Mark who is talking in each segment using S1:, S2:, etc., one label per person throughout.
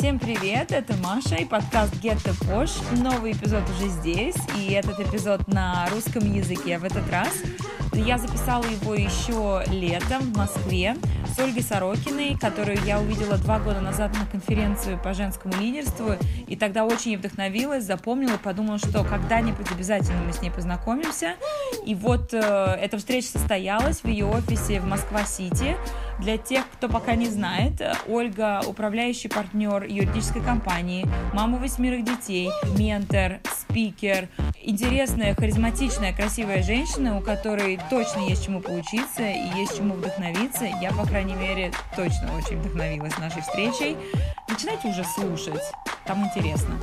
S1: Всем привет, это Маша и подкаст Get the Posh. Новый эпизод уже здесь, и этот эпизод на русском языке в этот раз. Я записала его еще летом в Москве с Ольгой Сорокиной, которую я увидела два года назад на конференцию по женскому лидерству, и тогда очень вдохновилась, запомнила, подумала, что когда-нибудь обязательно мы с ней познакомимся. И вот э, эта встреча состоялась в ее офисе в Москва-Сити. Для тех, кто пока не знает, Ольга – управляющий партнер юридической компании, мама восьмерых детей, ментор, спикер, интересная, харизматичная, красивая женщина, у которой точно есть чему поучиться и есть чему вдохновиться. Я, по крайней мере, точно очень вдохновилась нашей встречей. Начинайте уже слушать, там интересно.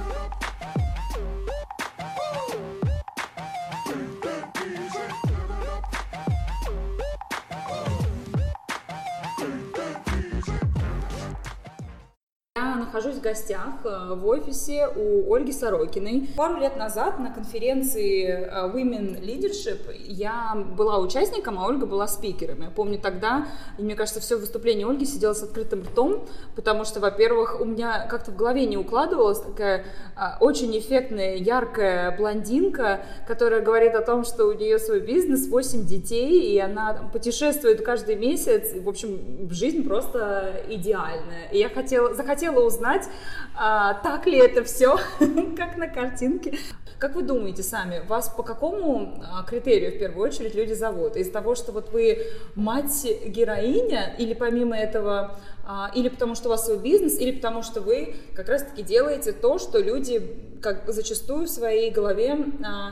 S1: Нахожусь в гостях э, в офисе у Ольги Сорокиной. Пару лет назад на конференции э, Women Leadership я была участником, а Ольга была спикером. Я помню тогда, и мне кажется, все выступление Ольги сидело с открытым ртом, потому что, во-первых, у меня как-то в голове не укладывалась такая э, очень эффектная, яркая блондинка, которая говорит о том, что у нее свой бизнес, 8 детей, и она путешествует каждый месяц. В общем, жизнь просто идеальная. И я хотела, захотела узнать, узнать, а, так ли это все, как на картинке. Как вы думаете сами, вас по какому а, критерию в первую очередь люди зовут? Из того, что вот вы мать-героиня, или помимо этого, а, или потому что у вас свой бизнес, или потому что вы как раз-таки делаете то, что люди как зачастую в своей голове,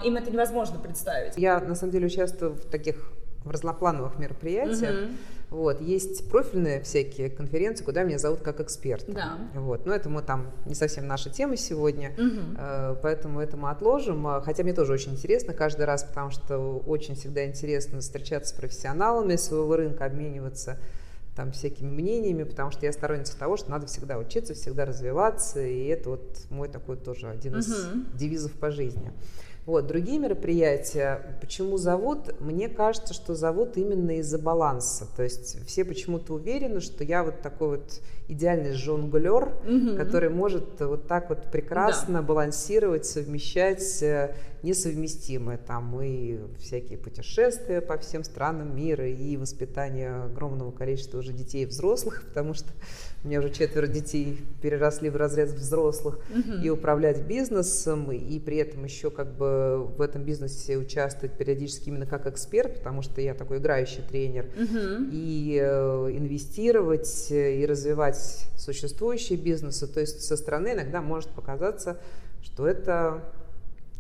S1: им это невозможно представить.
S2: Я на самом деле участвую в таких в разноплановых мероприятиях. Угу. Вот, есть профильные всякие конференции, куда меня зовут как эксперт.
S1: Да.
S2: Вот, но это мы там не совсем наша тема сегодня, угу. поэтому это мы отложим. А, хотя мне тоже очень интересно каждый раз, потому что очень всегда интересно встречаться с профессионалами своего рынка, обмениваться там всякими мнениями, потому что я сторонница того, что надо всегда учиться, всегда развиваться, и это вот мой такой тоже один из угу. девизов по жизни. Вот, другие мероприятия, почему зовут? Мне кажется, что зовут именно из-за баланса. То есть все почему-то уверены, что я вот такой вот идеальный жонглер, угу. который может вот так вот прекрасно да. балансировать, совмещать э, несовместимое. Там и всякие путешествия по всем странам мира, и воспитание огромного количества уже детей и взрослых, потому что у меня уже четверо детей переросли в разряд взрослых, угу. и управлять бизнесом, и при этом еще как бы в этом бизнесе участвовать периодически именно как эксперт, потому что я такой играющий тренер, угу. и э, инвестировать, э, и развивать существующие бизнесы. То есть со стороны иногда может показаться, что это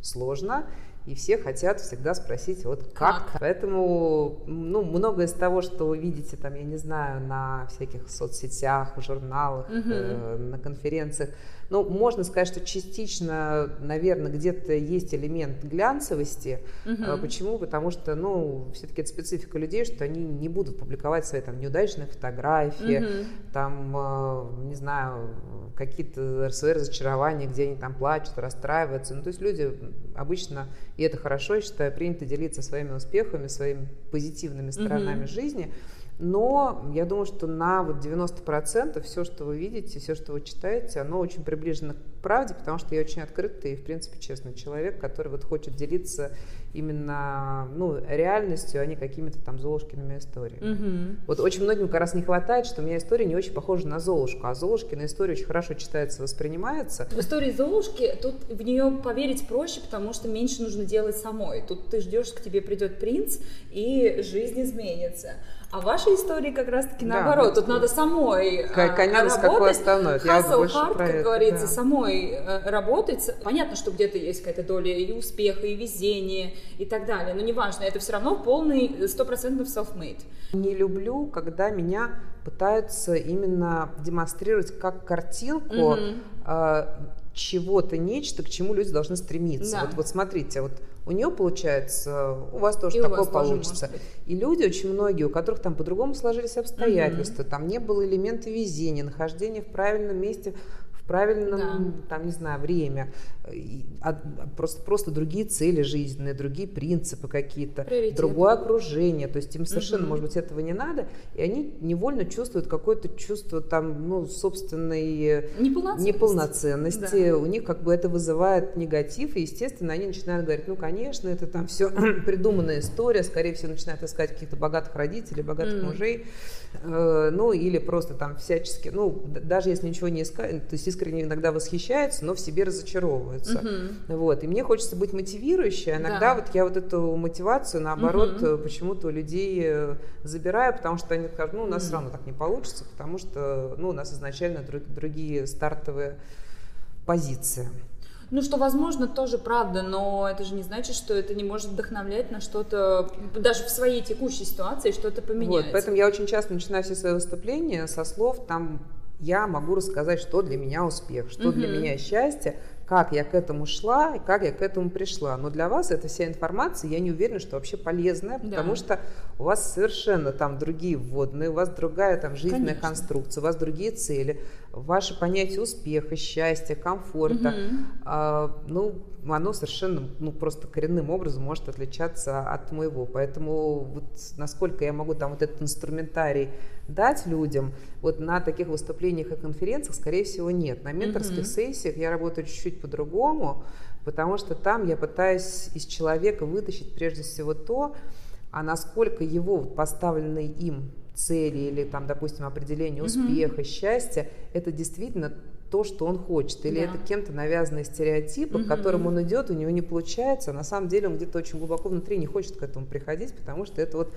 S2: сложно, и все хотят всегда спросить, вот как. как? Поэтому, ну, многое из того, что вы видите, там, я не знаю, на всяких соцсетях, в журналах, угу. э, на конференциях, ну, можно сказать, что частично, наверное, где-то есть элемент глянцевости. Угу. Почему? Потому что, ну, все-таки это специфика людей, что они не будут публиковать свои там неудачные фотографии, угу. там, э, не знаю, какие-то свои разочарования, где они там плачут, расстраиваются. Ну, то есть люди обычно, и это хорошо, я считаю, принято делиться своими успехами, своими позитивными сторонами угу. жизни. Но я думаю, что на вот 90% все, что вы видите, все, что вы читаете, оно очень приближено к правде, потому что я очень открытый и, в принципе, честный человек, который вот хочет делиться именно ну, реальностью, а не какими-то там Золушкиными историями. Угу. Вот очень многим как раз не хватает, что у меня история не очень похожа на Золушку, а Золушкина история очень хорошо читается, воспринимается.
S1: В истории Золушки тут в нее поверить проще, потому что меньше нужно делать самой. Тут ты ждешь, к тебе придет принц, и жизнь изменится. А вашей истории как раз-таки да, наоборот. Тут надо самой
S2: Конец какой основной.
S1: Hard, про как говорится, да. самой э, работать. Понятно, что где-то есть какая-то доля и успеха, и везения, и так далее. Но неважно, это все равно полный стопроцентный self-made.
S2: Не люблю, когда меня пытаются именно демонстрировать как картинку mm-hmm. э, чего-то, нечто, к чему люди должны стремиться. Да. Вот, вот смотрите, вот у нее получается, у вас тоже и такое вас получится. Тоже и люди очень многие, у которых там по-другому сложились обстоятельства, угу. там не было элемента везения, нахождения в правильном месте в правильном, да. там, не знаю, время. А, просто, просто другие цели жизненные, другие принципы какие-то, другое окружение. То есть им совершенно, угу. может быть, этого не надо. И они невольно чувствуют какое-то чувство там, ну, собственной
S1: неполноценности.
S2: неполноценности. Да. У них как бы это вызывает негатив. И, естественно, они начинают говорить, ну, конечно, это там все придуманная история. Скорее всего, начинают искать каких-то богатых родителей, богатых mm. мужей. Э, ну, или просто там всячески, ну, даже если ничего не искать, то есть искренне иногда восхищаются, но в себе разочаровываются. Угу. Вот. И мне хочется быть мотивирующей. Иногда да. вот я вот эту мотивацию, наоборот, угу. почему-то у людей э, забираю, потому что они скажут, ну, у нас угу. все равно так не получится, потому что, ну, у нас изначально друг, другие стартовые позиции.
S1: Ну, что, возможно, тоже правда, но это же не значит, что это не может вдохновлять на что-то, даже в своей текущей ситуации что-то поменять.
S2: Вот, поэтому я очень часто начинаю все свои выступления со слов там я могу рассказать, что для меня успех, что угу. для меня счастье, как я к этому шла и как я к этому пришла. Но для вас эта вся информация, я не уверена, что вообще полезная, да. потому что у вас совершенно там другие вводные, у вас другая там жизненная Конечно. конструкция, у вас другие цели, ваше понятие успеха, счастья, комфорта, угу. а, ну, оно совершенно, ну, просто коренным образом может отличаться от моего. Поэтому вот насколько я могу там вот этот инструментарий дать людям, вот на таких выступлениях и конференциях, скорее всего, нет. На менторских mm-hmm. сессиях я работаю чуть-чуть по-другому, потому что там я пытаюсь из человека вытащить прежде всего то, а насколько его поставленные им цели или там, допустим, определение успеха, mm-hmm. счастья, это действительно то, что он хочет, или да. это кем-то навязанные стереотипы, угу. к которым он идет, у него не получается, а на самом деле он где-то очень глубоко внутри не хочет к этому приходить, потому что это вот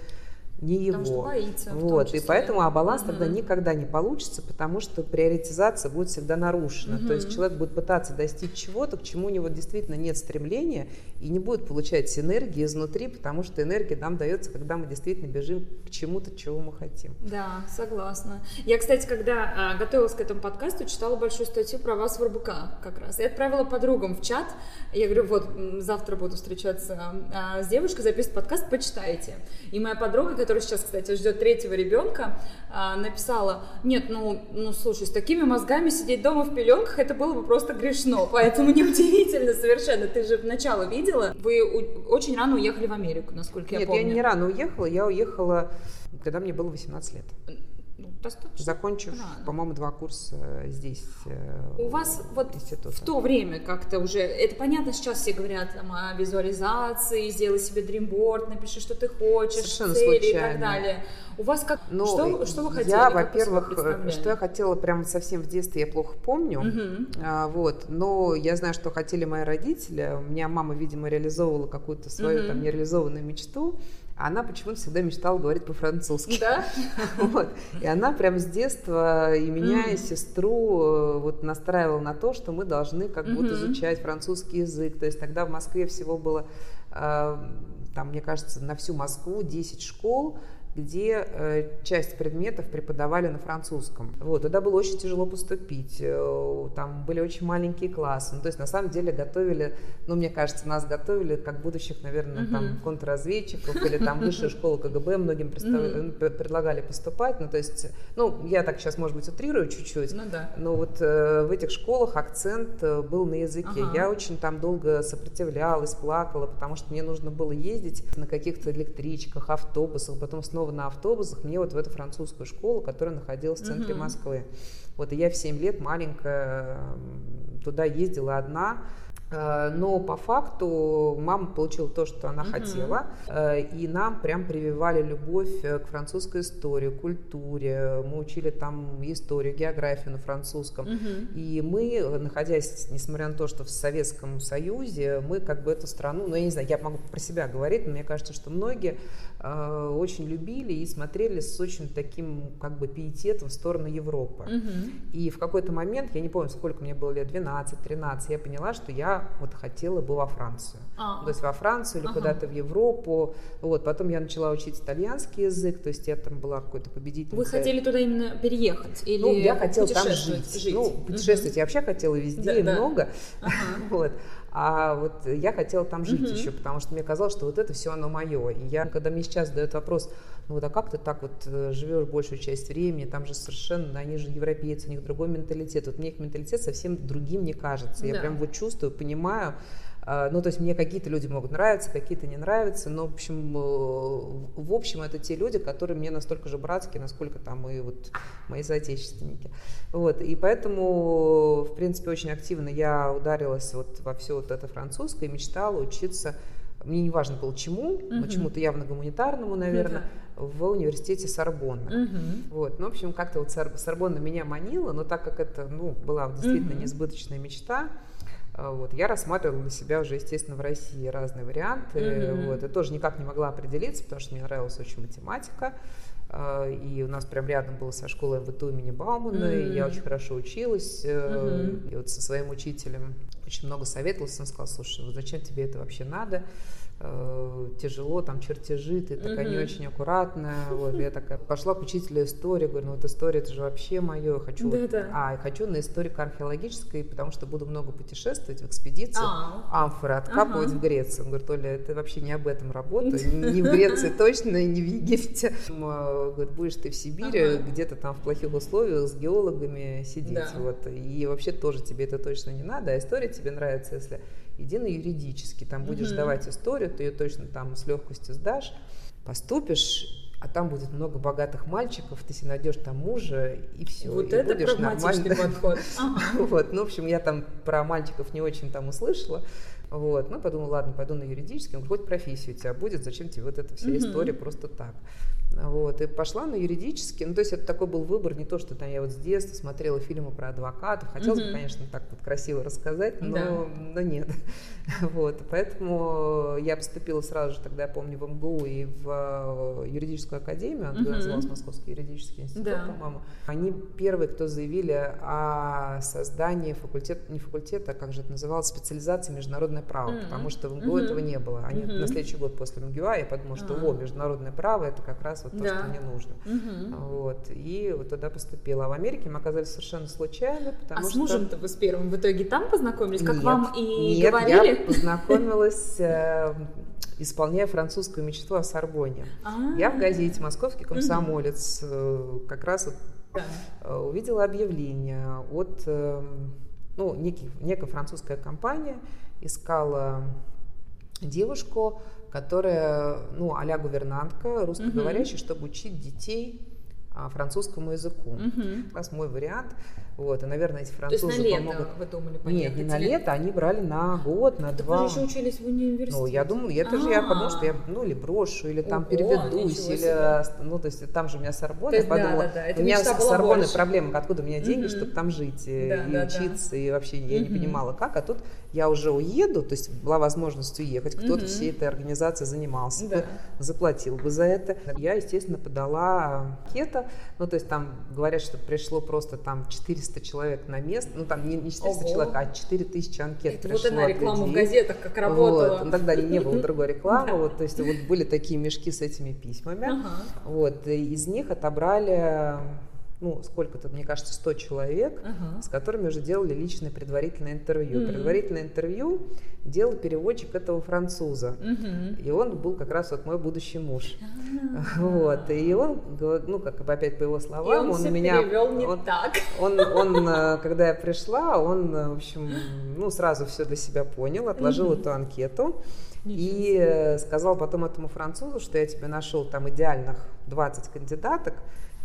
S2: не его. Потому что
S1: боится.
S2: Вот, и поэтому а баланс угу. тогда никогда не получится, потому что приоритизация будет всегда нарушена. Угу. То есть человек будет пытаться достичь чего-то, к чему у него действительно нет стремления, и не будет получать синергии изнутри, потому что энергия нам дается, когда мы действительно бежим к чему-то, чего мы хотим.
S1: Да, согласна. Я, кстати, когда а, готовилась к этому подкасту, читала большую статью про вас в РБК как раз. И отправила подругам в чат. Я говорю, вот, завтра буду встречаться а, с девушкой, записывать подкаст, почитайте. И моя подруга, которая сейчас, кстати, ждет третьего ребенка, а, написала, нет, ну, ну, слушай, с такими мозгами сидеть дома в пеленках, это было бы просто грешно, поэтому неудивительно совершенно, ты же вначале видела, вы очень рано уехали в Америку, насколько я
S2: нет,
S1: помню.
S2: Нет, я не рано уехала, я уехала, когда мне было 18 лет.
S1: Ну, достаточно.
S2: Закончив, по-моему, два курса здесь.
S1: Э, У вас вот института. в то время как-то уже, это понятно, сейчас все говорят там, о визуализации, сделай себе дримборд, напиши, что ты хочешь, Совершенно цели случайно. и так далее. У вас как,
S2: ну,
S1: что, что вы хотели?
S2: Я, во-первых, что я хотела прямо совсем в детстве, я плохо помню, угу. а, вот, но я знаю, что хотели мои родители, у меня мама, видимо, реализовывала какую-то свою угу. там нереализованную мечту, она почему-то всегда мечтала говорить по-французски.
S1: Да?
S2: Вот. И она прям с детства и меня, и сестру э, вот настраивала на то, что мы должны как будто изучать французский язык. То есть тогда в Москве всего было, э, там, мне кажется, на всю Москву 10 школ, где э, часть предметов преподавали на французском. Вот, туда было очень тяжело поступить, э, там были очень маленькие классы, ну, то есть на самом деле готовили, ну, мне кажется, нас готовили как будущих, наверное, uh-huh. там контрразведчиков или там высшая школа КГБ многим uh-huh. предлагали поступать, ну, то есть, ну, я так сейчас, может быть, утрирую чуть-чуть,
S1: ну, да.
S2: но вот э, в этих школах акцент э, был на языке. Uh-huh. Я очень там долго сопротивлялась, плакала, потому что мне нужно было ездить на каких-то электричках, автобусах, потом снова снова на автобусах мне вот в эту французскую школу, которая находилась в центре угу. Москвы. Вот и я в 7 лет маленькая туда ездила одна, но по факту мама получила то, что она uh-huh. хотела, э, и нам прям прививали любовь э, к французской истории, культуре. Мы учили там историю, географию на французском. Uh-huh. И мы, находясь, несмотря на то, что в Советском Союзе, мы как бы эту страну, ну я не знаю, я могу про себя говорить, но мне кажется, что многие очень любили и смотрели с очень таким как бы пиететом в сторону Европы. Uh-huh. И в какой-то момент, я не помню, сколько мне было лет, 12-13, я поняла, что я вот хотела бы во Францию. А. То есть во Францию или ага. куда-то в Европу. Вот. Потом я начала учить итальянский язык, то есть я там была какой-то победитель.
S1: Вы хотели туда именно переехать? Или
S2: ну, я хотела там жить. жить. Ну, путешествовать угу. я вообще хотела везде да, и да. много. Ага. вот. А вот я хотела там жить mm-hmm. еще, потому что мне казалось, что вот это все оно мое. И я, когда мне сейчас задают вопрос, ну вот а как ты так вот э, живешь большую часть времени, там же совершенно, они же европейцы, у них другой менталитет. Вот мне их менталитет совсем другим не кажется. Да. Я прям вот чувствую, понимаю, ну, то есть мне какие-то люди могут нравиться, какие-то не нравятся, но, в общем, э, в общем, это те люди, которые мне настолько же братские, насколько там и вот мои соотечественники. Вот, и поэтому, в принципе, очень активно я ударилась вот во все вот это французское, мечтала учиться мне не важно было чему, угу. но чему-то явно гуманитарному, наверное, угу. в университете Сорбонна. Угу. Вот, ну, в общем, как-то вот Сорбонна меня манила, но так как это, ну, была действительно угу. несбыточная мечта, а, вот, я рассматривала для себя уже, естественно, в России разные варианты. Mm-hmm. Вот, и тоже никак не могла определиться, потому что мне нравилась очень математика. А, и у нас прям рядом было со школой МВТУ имени Баумана, mm-hmm. и я очень хорошо училась. Mm-hmm. И вот со своим учителем очень много советовалась. Он сказал, слушай, вот зачем тебе это вообще надо? Э, тяжело, там чертежи, ты такая не очень аккуратная. Вот, я такая пошла к учителю истории, говорю, ну вот история это же вообще мое, хочу, да, вот, да. а хочу на историко-археологической, потому что буду много путешествовать в экспедиции, а. амфоры откапывать ага. в Греции. Он говорит, Оля, это вообще не об этом работа, не в Греции точно, не в Египте. Говорит, будешь ты в Сибири, где-то там в плохих условиях с геологами сидеть, вот, и вообще тоже тебе это точно не надо, а история тебе нравится, если иди на юридический, там будешь mm давать историю, ты ее точно там с легкостью сдашь, поступишь, а там будет много богатых мальчиков, ты себе найдешь там мужа, и все.
S1: Вот
S2: и
S1: это будешь прагматичный нормально. подход.
S2: Вот, ну, в общем, я там про мальчиков не очень там услышала, вот, ну, подумала, ладно, пойду на юридический, хоть профессия у тебя будет, зачем тебе вот эта вся история просто так. Вот, и пошла на юридический. Ну, то есть это такой был выбор, не то, что там я вот с детства смотрела фильмы про адвокатов. Хотелось mm-hmm. бы, конечно, так вот красиво рассказать, но, да. но нет. Вот, поэтому я поступила сразу же, тогда я помню, в МГУ и в э, юридическую академию, она mm-hmm. называлась Московский юридический институт, да. по-моему. Они первые, кто заявили о создании факультета, не факультета, а как же это называлось, специализации международное право, mm-hmm. потому что в МГУ mm-hmm. этого не было. Они mm-hmm. на следующий год после МГУА я подумала, что, mm-hmm. о, международное право, это как раз вот то, да. что мне нужно. Угу. Вот. И вот туда поступила. А в Америке мы оказались совершенно случайно, потому
S1: а
S2: что...
S1: с мужем-то вы с первым в итоге там познакомились, как
S2: нет,
S1: вам и
S2: нет,
S1: говорили?
S2: я познакомилась э, исполняя французскую мечту о Сорбоне. А-а-а. Я в газете «Московский комсомолец» э, как раз да. Э, увидела объявление от ну, некий, некая французская компания искала девушку, которая, ну, а-ля гувернантка, русскоговорящая, угу. чтобы учить детей а, французскому языку. Угу. Как раз мой вариант. Вот, и, наверное, эти французы
S1: То есть на
S2: помогут.
S1: лето вы думали
S2: поехать? Нет, не на лето, они брали на год, на
S1: так
S2: два.
S1: вы еще учились в университете?
S2: Ну, я думаю, это же я подумала, что я, ну, или брошу, или там переведусь, или, ну, то есть там же у меня Сорбонна, я подумала, у меня с Сорбонной проблема, откуда у меня деньги, чтобы там жить и учиться, и вообще я не понимала, как, а тут я уже уеду, то есть была возможность уехать, кто-то угу. всей этой организацией занимался, да. заплатил бы за это. Я, естественно, подала анкета, ну, то есть там говорят, что пришло просто там 400 человек на место, ну, там не 400 Ого. человек, а 4000 анкет
S1: это
S2: пришло.
S1: Вот она реклама в газетах как работала.
S2: Вот. Ну, тогда не было другой рекламы, вот, то есть вот были такие мешки с этими письмами, вот, из них отобрали ну, сколько-то, мне кажется, 100 человек, uh-huh. с которыми уже делали личное предварительное интервью. Uh-huh. Предварительное интервью делал переводчик этого француза. Uh-huh. И он был как раз вот мой будущий муж. Uh-huh. Вот. И он, ну, как бы опять по его словам,
S1: и он,
S2: он меня...
S1: перевел не
S2: он,
S1: так.
S2: Он, он, э, когда я пришла, он, э, в общем, ну, сразу все для себя понял, отложил uh-huh. эту анкету. И сказал потом этому французу, что я тебе нашел там идеальных 20 кандидаток,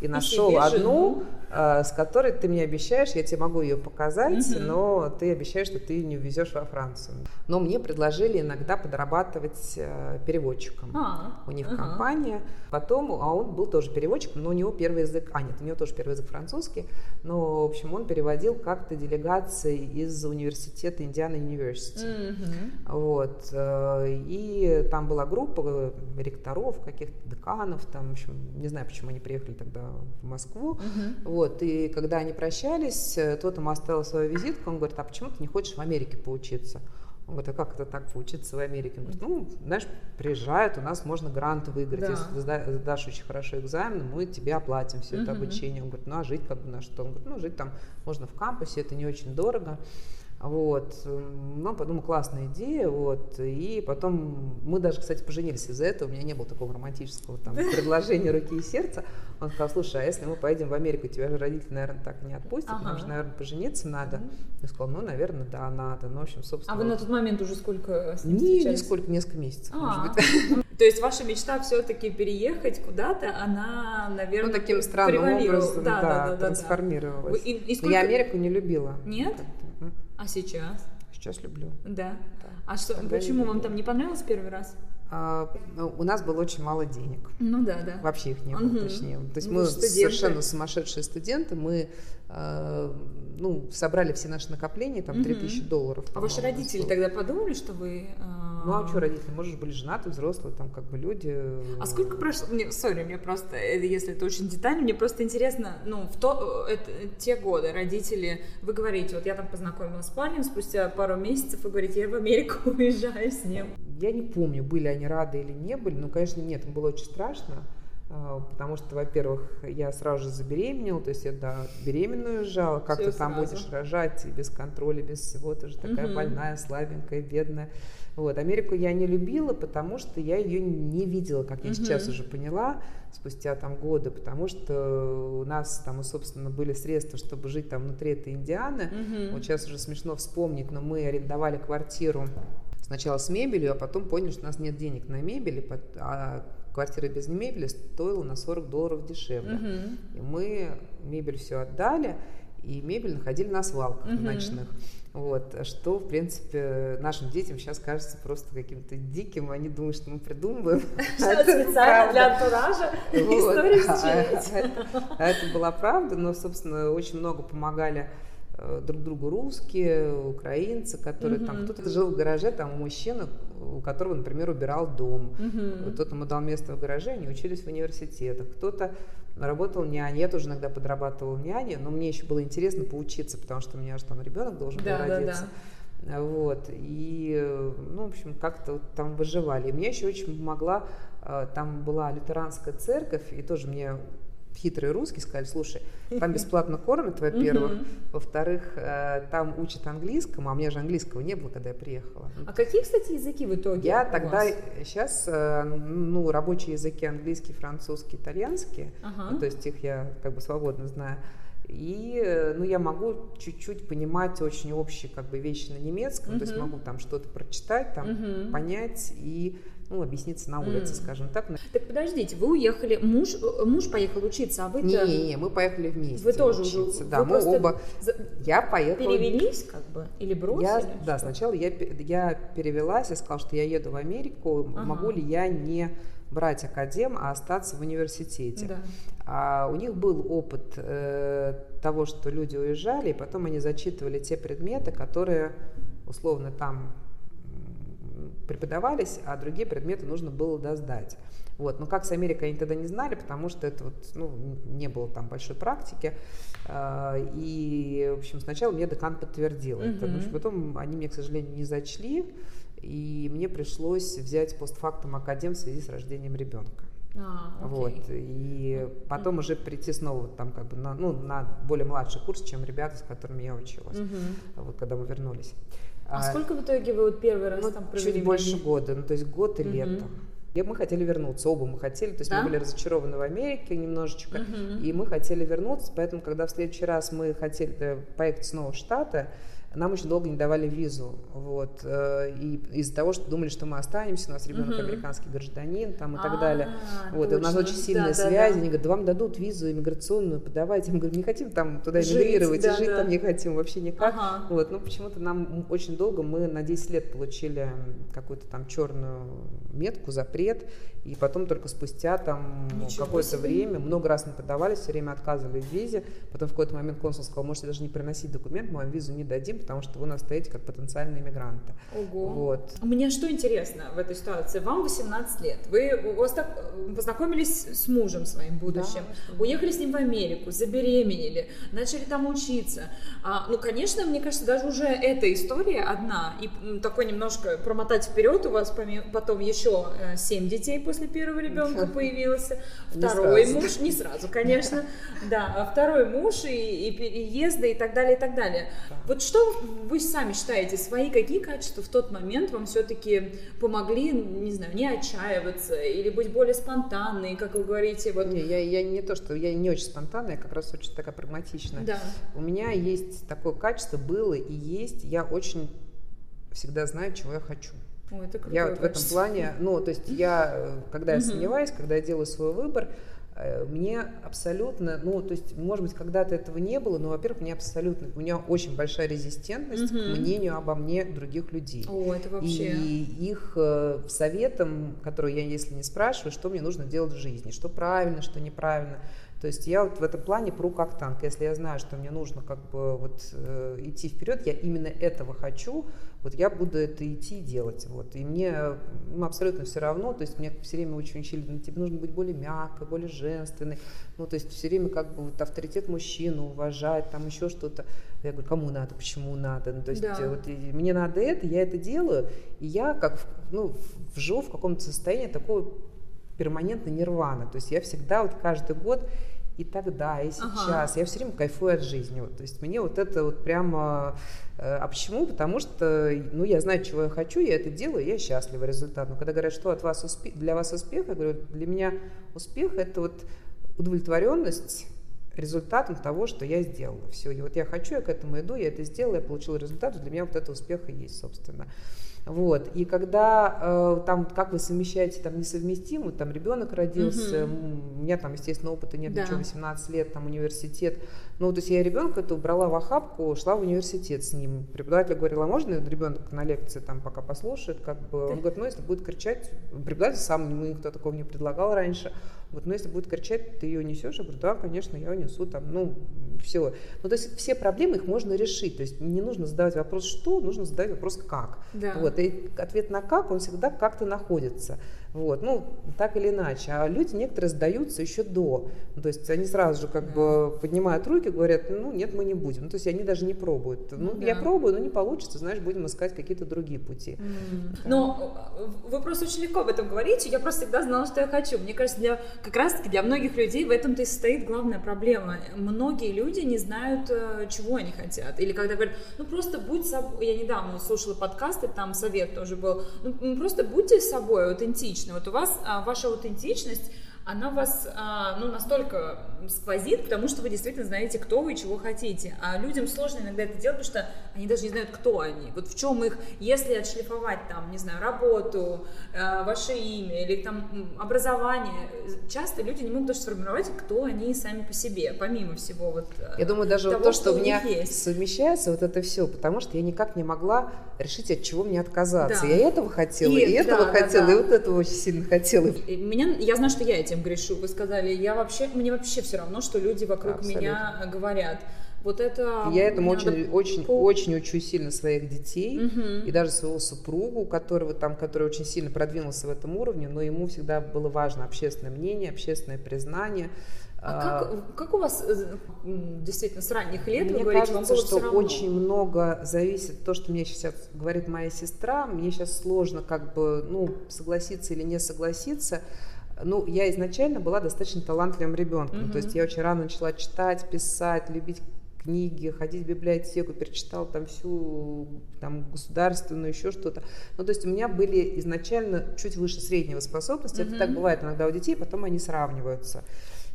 S2: и нашел одну, э, с которой ты мне обещаешь, я тебе могу ее показать, угу. но ты обещаешь, что ты не увезешь во Францию. Но мне предложили иногда подрабатывать э, переводчиком. А, у них ага. компания. Потом, а он был тоже переводчиком, но у него первый язык, а нет, у него тоже первый язык французский, но, в общем, он переводил как-то делегации из университета Индиана Университи. Угу. Вот. Э, и там была группа ректоров, каких-то деканов, там, в общем, не знаю, почему они приехали тогда в Москву. Угу. Вот, и когда они прощались, э, тот ему оставил свою визитку, он говорит, а почему ты не хочешь в Америке поучиться? Он говорит, а как это так поучиться в Америке? Он говорит, ну, знаешь, приезжают, у нас можно грант выиграть. Да. Если ты сдашь очень хорошо экзамен, мы тебе оплатим все это обучение. Он говорит, ну, а жить как бы на что? Он говорит, ну, жить там можно в кампусе, это не очень дорого. Вот. Ну, подумал, классная идея, вот. И потом мы даже, кстати, поженились из-за этого. У меня не было такого романтического там предложения руки и сердца. Он сказал, слушай, а если мы поедем в Америку, тебя же родители, наверное, так не отпустят, ага. потому что, наверное, пожениться надо. Я сказал, ну, наверное, да, надо. Ну, в общем, собственно...
S1: А вы на тот момент уже сколько с ним
S2: Не, нисколько, несколько месяцев, а, может быть.
S1: То есть ваша мечта все-таки переехать куда-то, она, наверное,
S2: Ну, таким странным образом, да, да, да, трансформировалась. И, и сколько... Я Америку не любила.
S1: Нет? А сейчас?
S2: Сейчас люблю.
S1: Да. да. А что, почему вам там не понравилось первый раз?
S2: А, ну, у нас было очень мало денег.
S1: Ну да, да.
S2: Вообще их не было, угу. точнее. То есть ну, мы студенты. совершенно сумасшедшие студенты. Мы ну, собрали все наши накопления, там, угу. 3000 долларов.
S1: А ваши родители тогда подумали, что вы... Э,
S2: ну а что родители, можешь были женаты, взрослые, там как бы люди.
S1: А сколько прошло? Мне, сори, мне просто, э, если это очень детально, мне просто интересно, ну, в то, э, это, те годы родители, вы говорите, вот я там познакомилась с парнем, спустя пару месяцев, вы говорите, я в Америку уезжаю с ним.
S2: Я не помню, были они рады или не были, но, конечно, нет, им было очень страшно. А, потому что, во-первых, я сразу же забеременела, то есть я, да, беременную уезжала, как Все ты там сразу. будешь рожать, без контроля, без всего, ты же такая угу. больная, слабенькая, бедная. Вот. Америку я не любила, потому что я ее не видела, как я угу. сейчас уже поняла, спустя там годы, потому что у нас там, собственно, были средства, чтобы жить там внутри этой Индианы. Угу. Вот сейчас уже смешно вспомнить, но мы арендовали квартиру сначала с мебелью, а потом поняли, что у нас нет денег на мебель, а квартира без мебели стоила на 40 долларов дешевле. Угу. И мы мебель все отдали, и мебель находили на свалках угу. ночных. Вот, что, в принципе, нашим детям сейчас кажется просто каким-то диким. Они думают, что мы придумываем.
S1: Что специально для антуража историю
S2: А это была правда, но, собственно, очень много помогали друг другу русские, украинцы, которые mm-hmm. там кто-то жил в гараже, там мужчина, у которого, например, убирал дом, mm-hmm. кто-то ему дал место в гараже, они учились в университетах, кто-то работал няней, я тоже иногда подрабатывала няней, но мне еще было интересно поучиться, потому что у меня же там ребенок должен да, был родиться. Да, да. Вот, и, ну, в общем, как-то вот там выживали. И мне еще очень помогла, э, там была лютеранская церковь, и тоже мне хитрые русские сказали, слушай, там бесплатно кормят, во-первых, во-вторых, э, там учат английскому, а у меня же английского не было, когда я приехала.
S1: А какие, кстати, языки в итоге
S2: Я тогда, сейчас, э, ну, рабочие языки английский, французский, итальянский, ага. ну, то есть их я как бы свободно знаю. И, э, ну, я могу чуть-чуть понимать очень общие как бы вещи на немецком, uh-huh. то есть могу там что-то прочитать, там uh-huh. понять и ну, объясниться на улице, mm. скажем так.
S1: Так подождите, вы уехали, муж, муж поехал учиться, а вы
S2: не, не, не, мы поехали вместе.
S1: Вы тоже учиться.
S2: Да, мы оба. Я поехала.
S1: Перевелись, как бы, или бросили?
S2: Я, да, сначала я, я перевелась и сказала, что я еду в Америку, ага. могу ли я не брать академ, а остаться в университете. Да. А у них был опыт э, того, что люди уезжали, и потом они зачитывали те предметы, которые условно там преподавались, а другие предметы нужно было досдать. Вот. Но как с Америкой они тогда не знали, потому что это вот, ну, не было там большой практики. А, и, в общем, сначала мне декан подтвердил угу. это. Но потом они мне, к сожалению, не зачли, и мне пришлось взять постфактум академ в связи с рождением ребенка.
S1: А,
S2: вот и потом уже прийти снова там как бы на ну на более младший курс, чем ребята, с которыми я училась, угу. вот когда мы вернулись.
S1: А, а сколько в итоге вы вот первый раз ну, там провели?
S2: Чуть больше года, ну то есть год и угу. лето. И мы хотели вернуться, оба мы хотели, то есть да? мы были разочарованы в Америке немножечко, угу. и мы хотели вернуться, поэтому когда в следующий раз мы хотели э, поехать снова в Штаты, нам очень долго не давали визу, вот, э, и из-за того, что думали, что мы останемся, у нас ребенок угу. американский гражданин, там и так далее, вот, у нас очень сильная связь, они говорят, да вам дадут визу иммиграционную, подавайте, мы говорим, не хотим там туда эмигрировать, жить, и жить там не хотим вообще никак, вот, ну почему-то нам очень долго, мы на 10 лет получили какую-то там черную метку, запрет, и потом только спустя там какое-то время, много раз мы подавались, все время отказывали в визе, потом в какой-то момент консул сказал, можете даже не приносить документ, мы вам визу не дадим, потому что вы нас стоите как потенциальные иммигранты.
S1: Ого. Вот. Мне что интересно в этой ситуации? Вам 18 лет, вы у вас так, познакомились с мужем своим будущим, да, уехали с ним в Америку, забеременели, начали там учиться. А, ну, конечно, мне кажется, даже уже эта история одна, и такой немножко промотать вперед, у вас потом еще 7 э, детей после первого ребенка появился, второй не муж, не сразу, конечно, да, а второй муж и, и переезды и так далее, и так далее. Вот что вы сами считаете, свои какие качества в тот момент вам все-таки помогли, не знаю, не отчаиваться или быть более спонтанной, как вы говорите? Вот...
S2: Не, я, я не то, что я не очень спонтанная, я как раз очень такая прагматичная.
S1: Да.
S2: У меня есть такое качество, было и есть, я очень всегда знаю, чего я хочу.
S1: О, это
S2: я вот в этом плане, ну, то есть я, э, когда я сомневаюсь, когда я делаю свой выбор, мне абсолютно, ну, то есть, может быть, когда-то этого не было, но, во-первых, мне абсолютно, у меня очень большая резистентность mm-hmm. к мнению обо мне других людей.
S1: О, это вообще...
S2: И их э, советам, которые я, если не спрашиваю, что мне нужно делать в жизни, что правильно, что неправильно, то есть я вот в этом плане пру как танк. Если я знаю, что мне нужно как бы вот э, идти вперед, я именно этого хочу, вот я буду это идти и делать. Вот. И мне ну, абсолютно все равно, то есть мне все время очень учили, ну, тебе нужно быть более мягкой, более женственной. Ну, то есть все время как бы вот авторитет мужчины уважать, там еще что-то. Я говорю, кому надо, почему надо. Ну, то есть да. вот и, мне надо это, я это делаю, и я как ну, вживу в каком-то состоянии такого перманентно нирвана. То есть я всегда вот каждый год и тогда, и сейчас. Ага. Я все время кайфую от жизни. Вот. То есть мне вот это вот прямо... Э, а почему? Потому что, ну, я знаю, чего я хочу, я это делаю, я счастлива результатом. Когда говорят, что от вас успех, для вас успех, я говорю, для меня успех – это вот удовлетворенность результатом того, что я сделала. Все, и вот я хочу, я к этому иду, я это сделала, я получила результат, для меня вот это успех и есть, собственно. Вот. И когда э, там, как вы совмещаете там несовместимо, там ребенок родился, угу. у меня там, естественно, опыта нет, да. ничего, 18 лет, там университет. Ну, то есть я ребенка это убрала в охапку, шла в университет с ним. Преподаватель говорила, можно ребенок на лекции там пока послушает, как бы. Он говорит, ну, если будет кричать, преподаватель сам, ему никто такого не предлагал раньше. Вот, ну, если будет кричать, ты ее несешь? Я говорю, да, конечно, я унесу там, ну, все. Ну, то есть все проблемы их можно решить. То есть не нужно задавать вопрос «что», нужно задавать вопрос «как». Да. Вот, и ответ на «как», он всегда как-то находится. Вот, ну, так или иначе. А люди некоторые сдаются еще до. Ну, то есть они сразу же как бы поднимают руки, говорят, ну, нет, мы не будем. Ну, то есть они даже не пробуют. Ну, да. я пробую, но не получится, знаешь, будем искать какие-то другие пути.
S1: Mm. Да. Но э, вы просто очень легко об этом говорите. Я просто всегда знала, что я хочу. Мне кажется, для, как раз-таки для многих людей в этом-то и состоит главная проблема. Многие люди не знают, э, чего они хотят. Или когда говорят, ну, просто будь собой. Я недавно слушала подкасты, там совет тоже был. Ну, просто будьте собой, аутентичны аутентичны. Вот у вас а, ваша аутентичность она вас а, ну, настолько сквозит, потому что вы действительно знаете, кто вы и чего хотите. А людям сложно иногда это делать, потому что они даже не знают, кто они. Вот в чем их, если отшлифовать там, не знаю, работу, э, ваше имя или там образование, часто люди не могут даже сформировать, кто они сами по себе, помимо всего вот
S2: э, Я думаю, даже того, то, что, что у меня есть. совмещается, вот это все, потому что я никак не могла решить, от чего мне отказаться. Да. Я этого хотела, и, и этого да, хотела, да, и вот этого очень сильно хотела.
S1: Меня, я знаю, что я этим грешу. Вы сказали, я вообще, мне вообще все равно, что люди вокруг Абсолютно. меня говорят. Вот это...
S2: Я этому очень, очень, по... очень учу сильно своих детей угу. и даже своего супругу, которого там, который очень сильно продвинулся в этом уровне, но ему всегда было важно общественное мнение, общественное признание.
S1: А как, как у вас э, действительно с ранних лет
S2: мне
S1: вы говорите,
S2: кажется, что очень много зависит то, что мне сейчас говорит моя сестра. Мне сейчас сложно как бы ну согласиться или не согласиться. Ну, я изначально была достаточно талантливым ребенком. Mm-hmm. То есть я очень рано начала читать, писать, любить книги, ходить в библиотеку, перечитала там всю там, государственную, еще что-то. Ну, то есть у меня были изначально чуть выше среднего способности. Mm-hmm. Это так бывает иногда у детей, потом они сравниваются.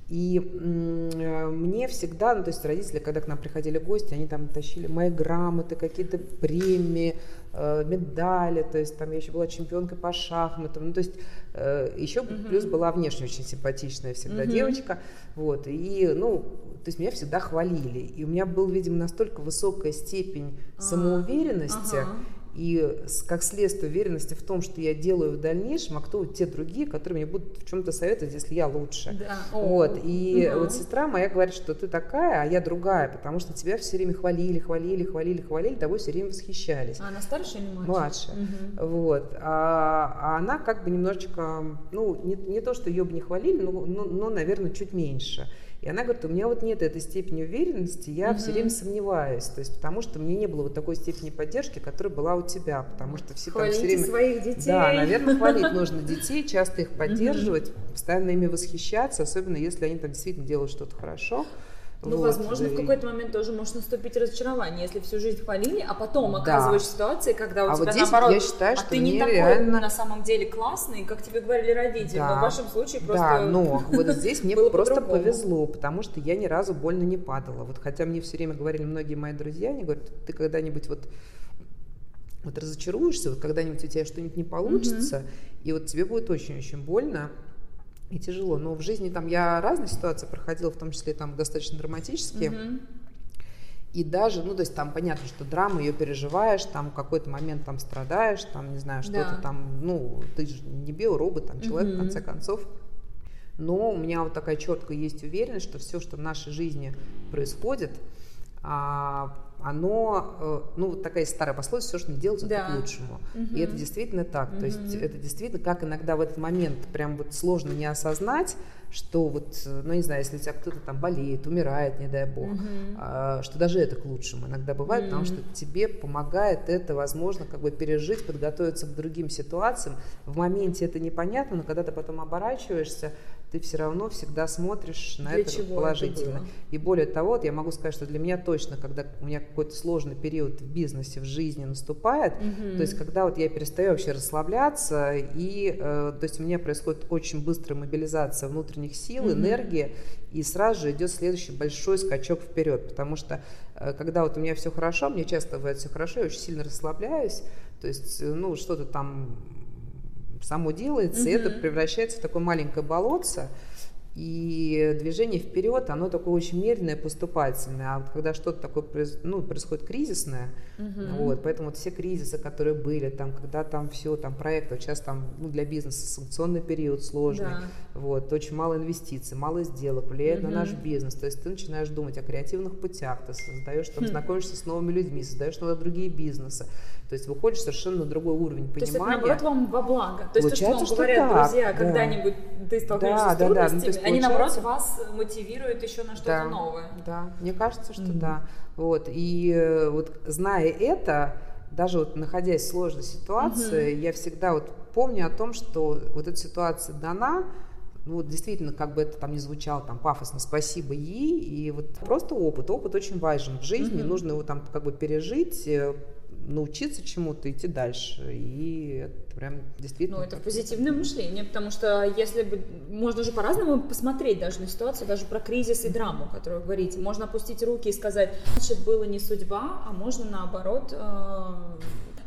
S2: И э, мне всегда, ну, то есть родители, когда к нам приходили гости, они там тащили мои грамоты, какие-то премии, э, медали, то есть там я еще была чемпионкой по шахматам, ну, то есть э, еще uh-huh. плюс была внешне очень симпатичная всегда uh-huh. девочка, вот, и, ну, то есть меня всегда хвалили, и у меня был, видимо, настолько высокая степень uh-huh. самоуверенности, и как следствие уверенности в том, что я делаю в дальнейшем, а кто вот те другие, которые мне будут в чем-то советовать, если я лучше. Да. Вот. И угу. вот сестра моя говорит, что ты такая, а я другая, потому что тебя все время хвалили, хвалили, хвалили, хвалили, тобой все время восхищались.
S1: А она старше или младше?
S2: Младше. Угу. Вот. А, а она как бы немножечко, ну, не, не то, что ее бы не хвалили, но, но, но, наверное, чуть меньше. И она говорит, у меня вот нет этой степени уверенности, я угу. все время сомневаюсь, то есть потому что мне не было вот такой степени поддержки, которая была у тебя, потому что все
S1: Хвалите
S2: там все время...
S1: своих детей.
S2: Да, наверное, хвалить нужно детей, часто их поддерживать, постоянно ими восхищаться, особенно если они там действительно делают что-то хорошо.
S1: Ну, вот. возможно, в какой-то момент тоже может наступить разочарование, если всю жизнь хвалили, а потом да. оказываешься в ситуации, когда у а тебя вот наоборот,
S2: я считаю, а что
S1: ты не такой реально... на самом деле классный, как тебе говорили родители, да. но в вашем случае просто
S2: Да, но вот здесь мне просто повезло, потому что я ни разу больно не падала. Вот хотя мне все время говорили многие мои друзья, они говорят, ты когда-нибудь вот вот разочаруешься, вот когда-нибудь у тебя что-нибудь не получится, и вот тебе будет очень-очень больно, и тяжело. Но в жизни там я разные ситуации проходила, в том числе там достаточно драматические. Mm-hmm. И даже, ну, то есть там понятно, что драма, ее переживаешь, там какой-то момент там страдаешь, там, не знаю, что-то да. там, ну, ты же не биоробот, там человек, mm-hmm. в конце концов. Но у меня вот такая четкая есть уверенность, что все, что в нашей жизни происходит, а, оно, э, ну, вот такая старая пословица, все, что не делается, да. это к лучшему. Угу. И это действительно так. Угу. То есть это действительно, как иногда в этот момент прям вот сложно не осознать, что вот, ну, не знаю, если у тебя кто-то там болеет, умирает, не дай бог, угу. а, что даже это к лучшему иногда бывает, угу. потому что тебе помогает это, возможно, как бы пережить, подготовиться к другим ситуациям. В моменте это непонятно, но когда ты потом оборачиваешься, ты все равно всегда смотришь на для это положительно. Это и более того, вот я могу сказать, что для меня точно, когда у меня какой-то сложный период в бизнесе, в жизни наступает, угу. то есть когда вот я перестаю вообще расслабляться, и э, то есть у меня происходит очень быстрая мобилизация внутренних сил, угу. энергии, и сразу же идет следующий большой скачок вперед, потому что э, когда вот у меня все хорошо, мне часто бывает все хорошо, я очень сильно расслабляюсь, то есть, э, ну, что-то там само делается, угу. и это превращается в такое маленькое болотце, и движение вперед, оно такое очень медленное, поступательное. А вот когда что-то такое ну, происходит кризисное, угу. вот, поэтому вот все кризисы, которые были, там, когда там все, там проект, вот сейчас там ну, для бизнеса санкционный период сложный, да. вот, очень мало инвестиций, мало сделок, влияет угу. на наш бизнес. То есть ты начинаешь думать о креативных путях, ты создаешь, там, хм. знакомишься с новыми людьми, создаешь новые другие бизнесы. То есть выходишь совершенно на другой уровень понимания. То есть это
S1: наоборот вам во благо. То есть Получается, то, что вам говорят так, друзья, да. когда-нибудь ты столкнешься да, с трудностями, да, да. Ну, есть, они наоборот вас мотивируют еще на что-то
S2: да,
S1: новое.
S2: Да, мне кажется, что mm-hmm. да. Вот. И э, вот зная это, даже вот находясь в сложной ситуации, mm-hmm. я всегда вот помню о том, что вот эта ситуация дана, ну, вот действительно, как бы это там не звучало там пафосно, спасибо ей, и вот просто опыт, опыт очень важен в жизни, mm-hmm. нужно его там как бы пережить, э, научиться чему-то, идти дальше. И это прям действительно...
S1: Ну, это позитивное мышление, потому что если бы... Можно же по-разному посмотреть даже на ситуацию, даже про кризис и драму, которую вы говорите. Можно опустить руки и сказать, значит, было не судьба, а можно наоборот э,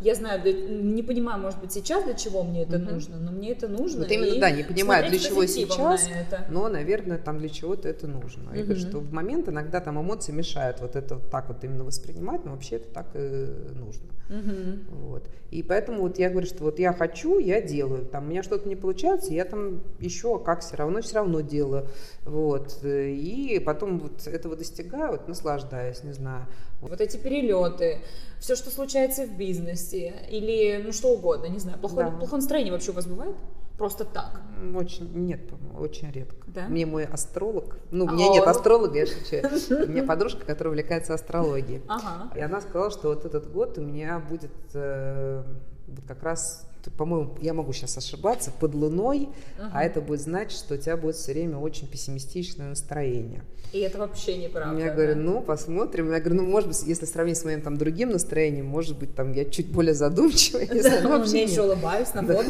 S1: я знаю, не понимаю, может быть, сейчас для чего мне это mm-hmm. нужно, но мне это нужно.
S2: Вот именно, да, не понимаю, для чего сейчас, но, наверное, там для чего-то это нужно. Mm-hmm. Говорю, что в момент иногда там эмоции мешают вот это вот так вот именно воспринимать, но вообще это так и нужно. Угу. Вот. И поэтому вот я говорю, что вот я хочу, я делаю. Там у меня что-то не получается, я там еще как все равно, все равно делаю. Вот. И потом вот этого достигаю, вот наслаждаюсь, не знаю.
S1: Вот эти перелеты, все, что случается в бизнесе, или ну что угодно, не знаю, плохое, да. плохое настроение вообще у вас бывает? Просто так?
S2: Очень, нет, очень редко. Да? Мне мой астролог, ну, у меня нет астролога, я шучу. У меня подружка, которая увлекается астрологией. Ага. И она сказала, что вот этот год у меня будет э, вот как раз по-моему, я могу сейчас ошибаться, под луной, uh-huh. а это будет значить, что у тебя будет все время очень пессимистичное настроение.
S1: И это вообще неправда.
S2: Я да? говорю, ну, посмотрим. Я говорю, ну, может быть, если сравнить с моим там другим настроением, может быть, там я чуть более задумчивая.
S1: Знаю, да, вообще меньше улыбаюсь на фото.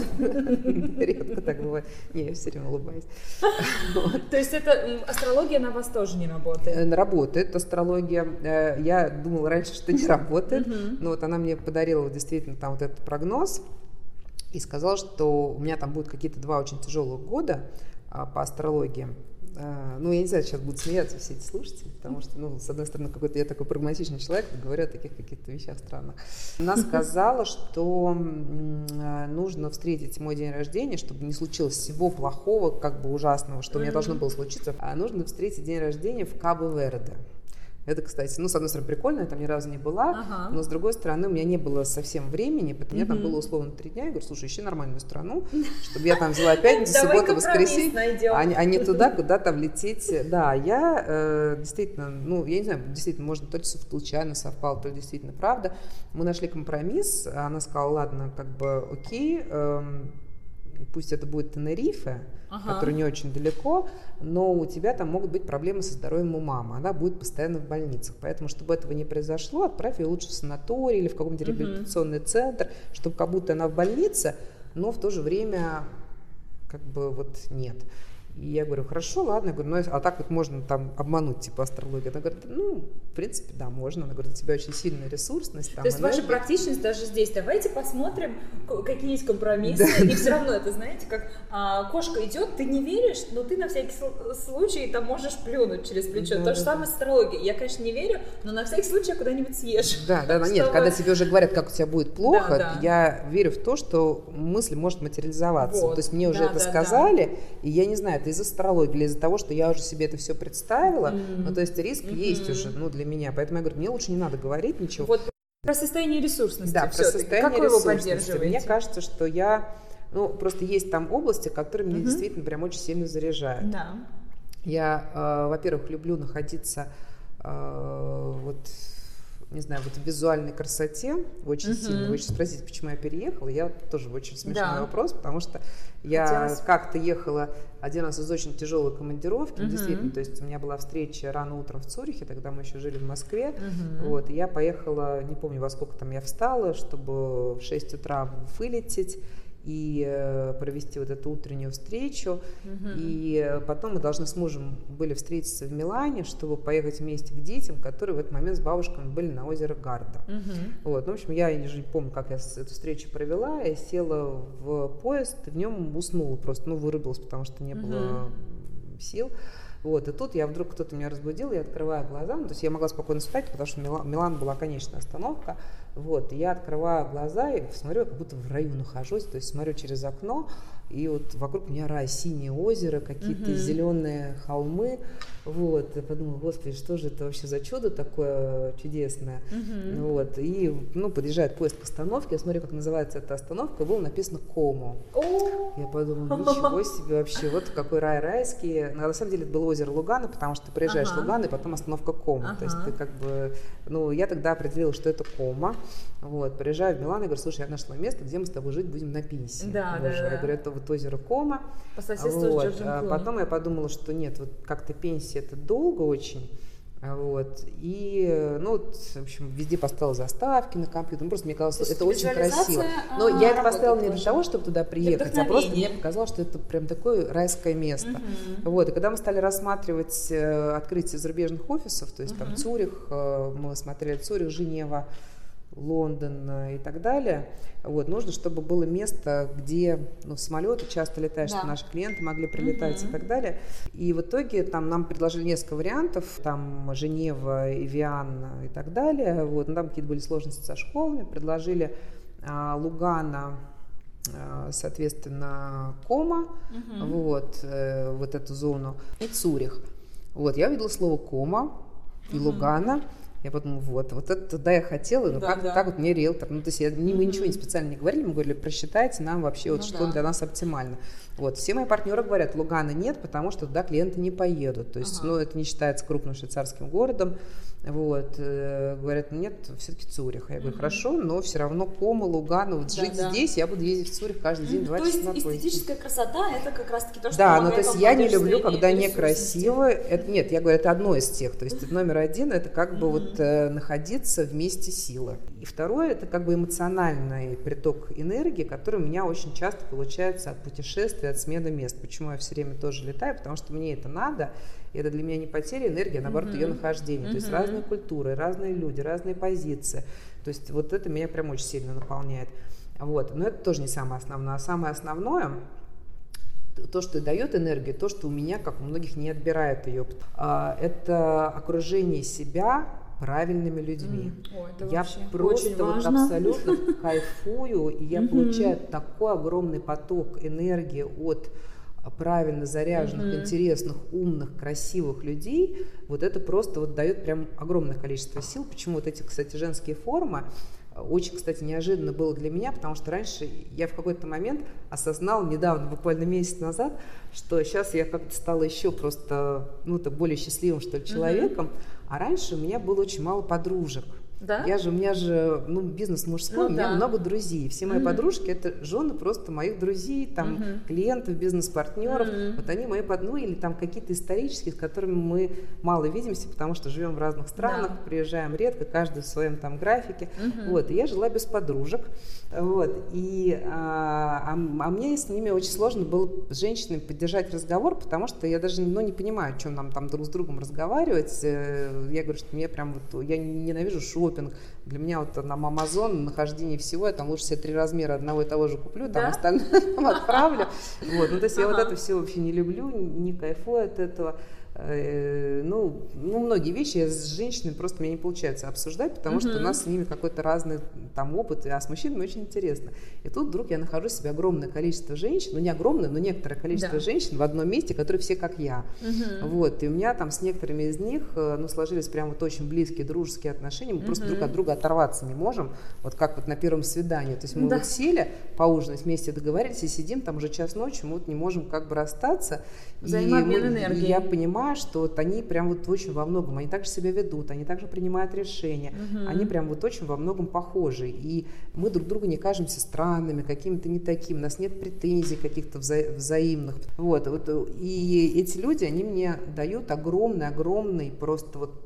S2: Редко так бывает. Не, я все время улыбаюсь.
S1: То есть это астрология на вас тоже не работает? Э,
S2: работает астрология. Э, я думала раньше, что не работает, но вот она мне подарила действительно там вот этот прогноз и сказал, что у меня там будут какие-то два очень тяжелых года а, по астрологии. А, ну, я не знаю, сейчас будут смеяться все эти слушатели, потому что, ну, с одной стороны, какой-то я такой прагматичный человек, говорю о таких каких-то вещах странных. Она сказала, что а, нужно встретить мой день рождения, чтобы не случилось всего плохого, как бы ужасного, что у меня должно было случиться, а нужно встретить день рождения в Кабо-Верде. Это, кстати, ну, с одной стороны, прикольно, я там ни разу не была, ага. но с другой стороны, у меня не было совсем времени, потому что у меня там было условно три дня. Я говорю, слушай, ищи нормальную страну, чтобы я там взяла пятницу, субботу, воскресенье, а, а не туда, куда там лететь. Да, я э, действительно, ну, я не знаю, действительно, может, то ли случайно совпало, то ли действительно правда. Мы нашли компромисс, она сказала, ладно, как бы окей, эм, пусть это будет Тенерифе, ага. который не очень далеко, но у тебя там могут быть проблемы со здоровьем у мамы, она будет постоянно в больницах. Поэтому, чтобы этого не произошло, отправь ее лучше в санаторий или в каком-то угу. реабилитационный центр, чтобы как будто она в больнице, но в то же время как бы вот нет. И я говорю, хорошо, ладно. Я говорю, ну, а так вот можно там обмануть, типа, астрологию. Она говорит, ну, в принципе, да, можно. Она говорит, у тебя очень сильная ресурсность.
S1: Там, То есть энергия. ваша практичность даже здесь. Давайте посмотрим, какие есть компромиссы. Да. И все равно это, знаете, как а, кошка идет, ты не веришь, но ты на всякий случай там можешь плюнуть через плечо. Да, То да, же самое с астрологией. Я, конечно, не верю, но на всякий случай куда-нибудь съешь.
S2: Да, да, да. Нет, когда тебе уже говорят, как у тебя будет плохо, да, да. я верю в то, что мысль может материализоваться. Вот. То есть мне уже да, это да, сказали, да. и я не знаю, это из астрологии или из-за того, что я уже себе это все представила, mm-hmm. ну, то есть риск mm-hmm. есть уже, ну, для меня. Поэтому я говорю, мне лучше не надо говорить ничего.
S1: Вот про состояние ресурсности.
S2: Да, про состояние как ресурсности. Мне кажется, что я, ну, просто есть там области, которые меня mm-hmm. действительно прям очень сильно заряжают.
S1: Да.
S2: Я, э, во-первых, люблю находиться э, вот не знаю, вот в визуальной красоте очень uh-huh. сильно. Вы сейчас спросите, почему я переехала. Я тоже очень смешной да. вопрос, потому что я Хотелось... как-то ехала один раз из очень тяжелой командировки, uh-huh. действительно, то есть у меня была встреча рано утром в Цюрихе, тогда мы еще жили в Москве, uh-huh. вот, и я поехала, не помню, во сколько там я встала, чтобы в 6 утра вылететь, и э, провести вот эту утреннюю встречу. Угу. И потом мы должны с мужем были встретиться в Милане, чтобы поехать вместе к детям, которые в этот момент с бабушками были на озеро Гарда. Угу. Вот. Ну, в общем, я не помню, как я эту встречу провела. Я села в поезд, в нем уснула просто, ну, вырубилась, потому что не было угу. сил. Вот, и тут я вдруг кто-то меня разбудил, я открываю глаза, ну, то есть я могла спокойно спать, потому что Милан, Милан была конечная остановка, вот, я открываю глаза и смотрю, как будто в раю нахожусь, то есть смотрю через окно, и вот вокруг меня рай, синее озеро, какие-то угу. зеленые холмы. Вот, я подумала, господи, что же это вообще за чудо такое чудесное. Угу. Вот, и, ну, подъезжает поезд к остановке, я смотрю, как называется эта остановка, было написано Кому. Я подумала, ничего себе вообще, вот какой рай райский. Но, на самом деле это было озеро Лугана, потому что ты приезжаешь ага. в Луган, и потом остановка Кома. Ага. То есть ты как бы, ну, я тогда определила, что это Кома. Вот, приезжаю в Милан и говорю, слушай, я нашла место, где мы с тобой жить будем на пенсии.
S1: Да, да, да.
S2: Я говорю, это вот озеро Кома.
S1: По соседству вот. с
S2: а Потом я подумала, что нет, вот как-то пенсия это долго очень. Вот. И, ну, вот, в общем, везде поставила заставки на компьютер. Ну, просто мне казалось, что это очень красиво. Но а, я это поставила не для того, чтобы туда приехать, а просто мне показалось, что это прям такое райское место. Угу. Вот. И когда мы стали рассматривать э, открытие зарубежных офисов, то есть угу. там Цюрих, э, мы смотрели Цюрих, Женева, Лондон и так далее. Вот, нужно, чтобы было место, где ну, самолеты часто летают, да. чтобы наши клиенты могли прилетать угу. и так далее. И в итоге там нам предложили несколько вариантов, там Женева, Ивиан и так далее. Вот, но там какие-то были сложности со школами. Предложили а, Лугана, а, соответственно, Кома, угу. вот, э, вот эту зону, и Цурих. Вот, я увидела слово Кома и угу. Лугана. Я подумала, вот, вот это да, я хотела, но да, как, да. как вот мне риэлтор? Ну, то есть я, мы mm-hmm. ничего не специально не говорили, мы говорили, просчитайте нам вообще, вот, ну, что да. для нас оптимально. Вот, все мои партнеры говорят, Лугана нет, потому что туда клиенты не поедут. То есть, ага. ну, это не считается крупным швейцарским городом. Вот, э, говорят, нет, все-таки Цюрих. Я говорю, хорошо, но все равно Кома, Лугана, вот жить да. здесь, я буду ездить в Цюрих каждый день, два часа
S1: на То есть эстетическая красота, это как раз-таки то, что
S2: Да, ну то есть я не люблю, когда некрасиво. Это, нет, я говорю, это одно из тех. То есть номер один, это как бы вот э, находиться вместе силы. И второе, это как бы эмоциональный приток энергии, который у меня очень часто получается от путешествий, от смены мест. Почему я все время тоже летаю? Потому что мне это надо, и это для меня не потеря энергии, а наоборот ее нахождение. То есть разные культуры, разные люди, разные позиции. То есть вот это меня прям очень сильно наполняет. Вот. Но это тоже не самое основное. А самое основное то, что дает энергию, то, что у меня, как у многих, не отбирает ее. А, это окружение себя правильными людьми.
S1: Ой,
S2: я просто вот абсолютно кайфую, и я получаю такой огромный поток энергии от правильно заряженных, mm-hmm. интересных, умных, красивых людей, вот это просто вот дает прям огромное количество сил. Почему вот эти, кстати, женские формы, очень, кстати, неожиданно было для меня, потому что раньше я в какой-то момент осознала, недавно, буквально месяц назад, что сейчас я как-то стала еще просто, ну, то более счастливым, что ли, человеком, mm-hmm. а раньше у меня было очень мало подружек. Да? Я же, у меня же, ну, бизнес мужской, ну, у меня да. много друзей. Все мои mm-hmm. подружки это жены просто моих друзей, там, mm-hmm. клиентов, бизнес-партнеров. Mm-hmm. Вот они мои под, ну, или там какие-то исторические, с которыми мы мало видимся, потому что живем в разных странах, да. приезжаем редко, каждый в своем там графике. Mm-hmm. Вот, и я жила без подружек. Вот, и а, а, а мне с ними очень сложно было с женщинами поддержать разговор, потому что я даже, ну, не понимаю, о чем нам там друг с другом разговаривать. Э, я говорю, что мне прям вот, я ненавижу шоу шопинг. Для меня вот на Amazon нахождение всего, я там лучше себе три размера одного и того же куплю, там да? остальное отправлю. Вот, ну то есть я вот это все вообще не люблю, не кайфую от этого. Э, ну, ну, многие вещи с женщинами просто мне не получается обсуждать, потому uh-huh. что у нас с ними какой-то разный там опыт, а с мужчинами очень интересно. И тут вдруг я нахожу себе огромное количество женщин, ну не огромное, но некоторое количество да. женщин в одном месте, которые все как я. Uh-huh. Вот, и у меня там с некоторыми из них, э, ну, сложились прям вот очень близкие дружеские отношения, мы uh-huh. просто друг от друга оторваться не можем, вот как вот на первом свидании. То есть мы да. вот сели поужинать вместе, договорились и сидим там уже час ночи, мы вот не можем как бы расстаться.
S1: Взаимообмен энергии.
S2: И я понимаю, понимаю, что вот они прям вот очень во многом, они также себя ведут, они также принимают решения, угу. они прям вот очень во многом похожи. И мы друг другу не кажемся странными, какими-то не такими, у нас нет претензий каких-то вза- взаимных. Вот, вот, и эти люди, они мне дают огромный-огромный просто вот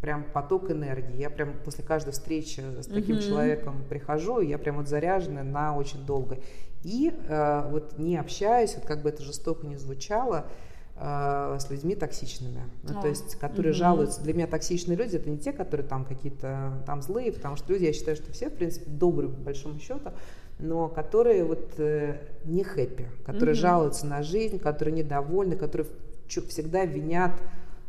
S2: прям поток энергии. Я прям после каждой встречи с таким uh человеком прихожу, и я прям вот заряжена на очень долго. И э, вот не общаюсь, вот как бы это жестоко не звучало, э, с людьми токсичными. Ну, то есть, которые угу. жалуются. Для меня токсичные люди это не те, которые там какие-то там злые, потому что люди, я считаю, что все, в принципе, добрые по большому счету, но которые вот э, не хэппи, которые угу. жалуются на жизнь, которые недовольны, которые всегда винят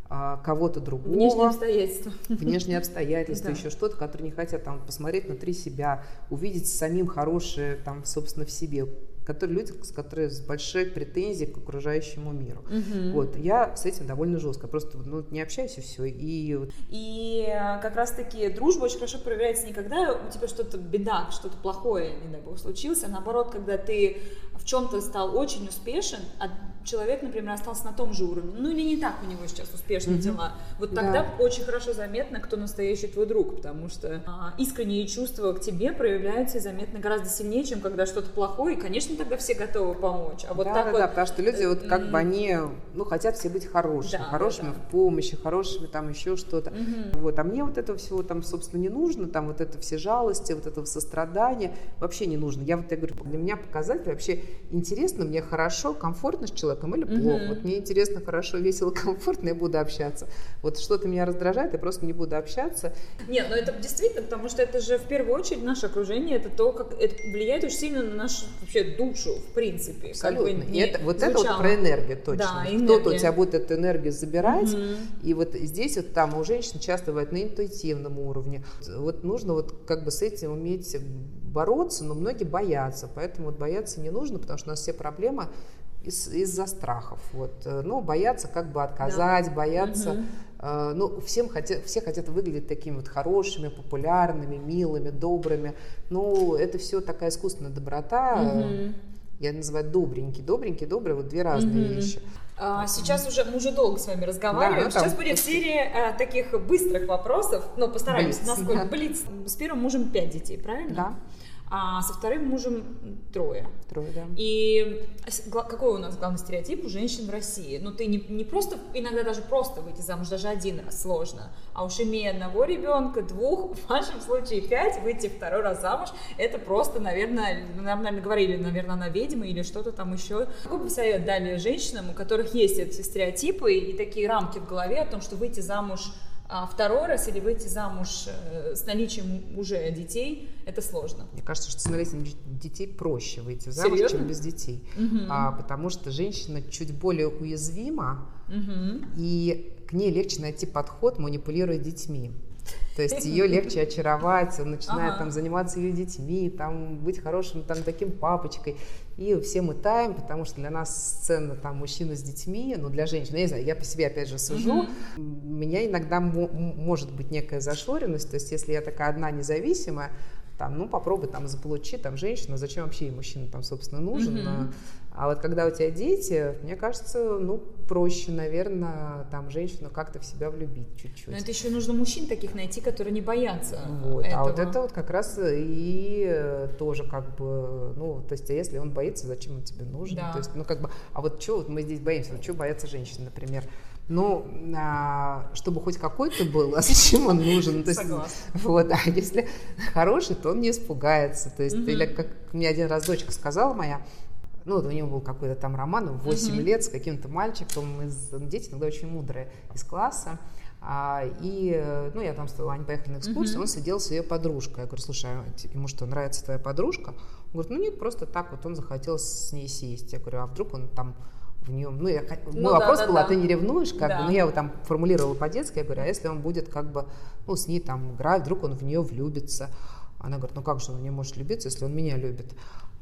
S2: а, кого-то другого.
S1: Внешние обстоятельства.
S2: Внешние обстоятельства, еще что-то, которые не хотят там посмотреть внутри себя, увидеть самим хорошее там, собственно, в себе которые люди, с которые с большой претензией к окружающему миру. Угу. Вот я с этим довольно жестко, просто ну, не общаюсь и все. И,
S1: и э, как раз-таки дружба очень хорошо проявляется не когда у тебя что-то беда, что-то плохое, не дай бог, случилось, а наоборот, когда ты в чем-то стал очень успешен, а человек, например, остался на том же уровне, ну или не так у него сейчас успешные mm-hmm. дела, вот тогда да. очень хорошо заметно, кто настоящий твой друг, потому что а, искренние чувства к тебе проявляются заметно гораздо сильнее, чем когда что-то плохое, и, конечно, тогда все готовы помочь. А вот
S2: да,
S1: так
S2: да,
S1: вот...
S2: да, потому что люди вот как бы они, ну, хотят все быть хорошими, да, хорошими да, да. в помощи, хорошими там еще что-то. Угу. Вот, а мне вот этого всего там, собственно, не нужно, там вот это все жалости, вот этого сострадания вообще не нужно. Я вот, я говорю, для меня показатель вообще интересно, мне хорошо, комфортно с человеком или плохо. Угу. Вот мне интересно, хорошо, весело, комфортно, я буду общаться. Вот что-то меня раздражает, я просто не буду общаться.
S1: Нет, но это действительно, потому что это же в первую очередь наше окружение, это то, как это влияет очень сильно на нашу вообще душу, в принципе.
S2: Абсолютно. Как бы это, вот звучало. это вот про энергию точно. Да, Кто-то у тебя будет эту энергию забирать, угу. и вот здесь вот там у женщин часто бывает на интуитивном уровне. Вот нужно вот как бы с этим уметь бороться, но многие боятся, поэтому вот бояться не нужно, потому что у нас все проблемы из, из-за страхов. Вот. Э, ну, боятся как бы отказать, да. боятся... Угу. Э, ну, всем хотят, все хотят выглядеть такими вот хорошими, популярными, милыми, добрыми. Ну, это все такая искусственная доброта. Угу. Я называю добренький. Добренький, добрый, вот две разные угу. вещи.
S1: А, сейчас уже мы уже долго с вами разговариваем. Да, Сейчас будет серия а, таких быстрых вопросов. Но постараемся, Блиц. насколько да. Блиц. С первым мужем пять детей, правильно?
S2: Да
S1: а со вторым мужем трое.
S2: Трое, да.
S1: И какой у нас главный стереотип у женщин в России? Ну, ты не, не просто, иногда даже просто выйти замуж, даже один раз сложно, а уж имея одного ребенка, двух, в вашем случае пять, выйти второй раз замуж, это просто, наверное, нам, наверное, говорили, наверное, она ведьма или что-то там еще. Какой бы совет дали женщинам, у которых есть эти стереотипы и такие рамки в голове о том, что выйти замуж а второй раз или выйти замуж э, с наличием уже детей, это сложно.
S2: Мне кажется, что с наличием детей проще выйти замуж, Серьезно? чем без детей. Угу. А, потому что женщина чуть более уязвима, угу. и к ней легче найти подход, манипулируя детьми. То есть ее легче очаровать, он начинает ага. там заниматься ее детьми, там быть хорошим там таким папочкой. И все мы таем, потому что для нас сцена там мужчина с детьми, ну для женщин, я не знаю, я по себе опять же сужу, угу. у меня иногда может быть некая зашоренность, то есть если я такая одна независимая, там, ну, попробуй там заполучи, там, женщина, зачем вообще ей мужчина там, собственно, нужен. Mm-hmm. А вот когда у тебя дети, мне кажется, ну, проще, наверное, там, женщину как-то в себя влюбить чуть-чуть. Но
S1: это еще нужно мужчин таких найти, которые не боятся
S2: вот.
S1: этого.
S2: А вот это вот как раз и э, тоже как бы, ну, то есть, а если он боится, зачем он тебе нужен? Да. То есть, ну, как бы, а вот что вот мы здесь боимся? Вот что боятся женщины, например? Ну, а, чтобы хоть какой-то был, а зачем он нужен? То есть,
S1: Согласна.
S2: Вот, а если хороший, то он не испугается. То есть, угу. или как мне один раз дочка сказала моя, ну, у него был какой-то там роман в 8 uh-huh. лет с каким-то мальчиком, из, дети иногда очень мудрые, из класса. А, и, ну, я там с они поехали на экскурсию, uh-huh. он сидел с ее подружкой. Я говорю, слушай, а ему что, нравится твоя подружка? Он говорит, ну нет, просто так вот он захотел с ней сесть. Я говорю, а вдруг он там в нем, ну, я, ну мой да, вопрос да, был, а да. а ты не ревнуешь, как да. бы, ну, я его там формулировала по-детски, я говорю, а если он будет как бы, ну, с ней там играть, вдруг он в нее влюбится, она говорит, ну как же он не может любиться, если он меня любит?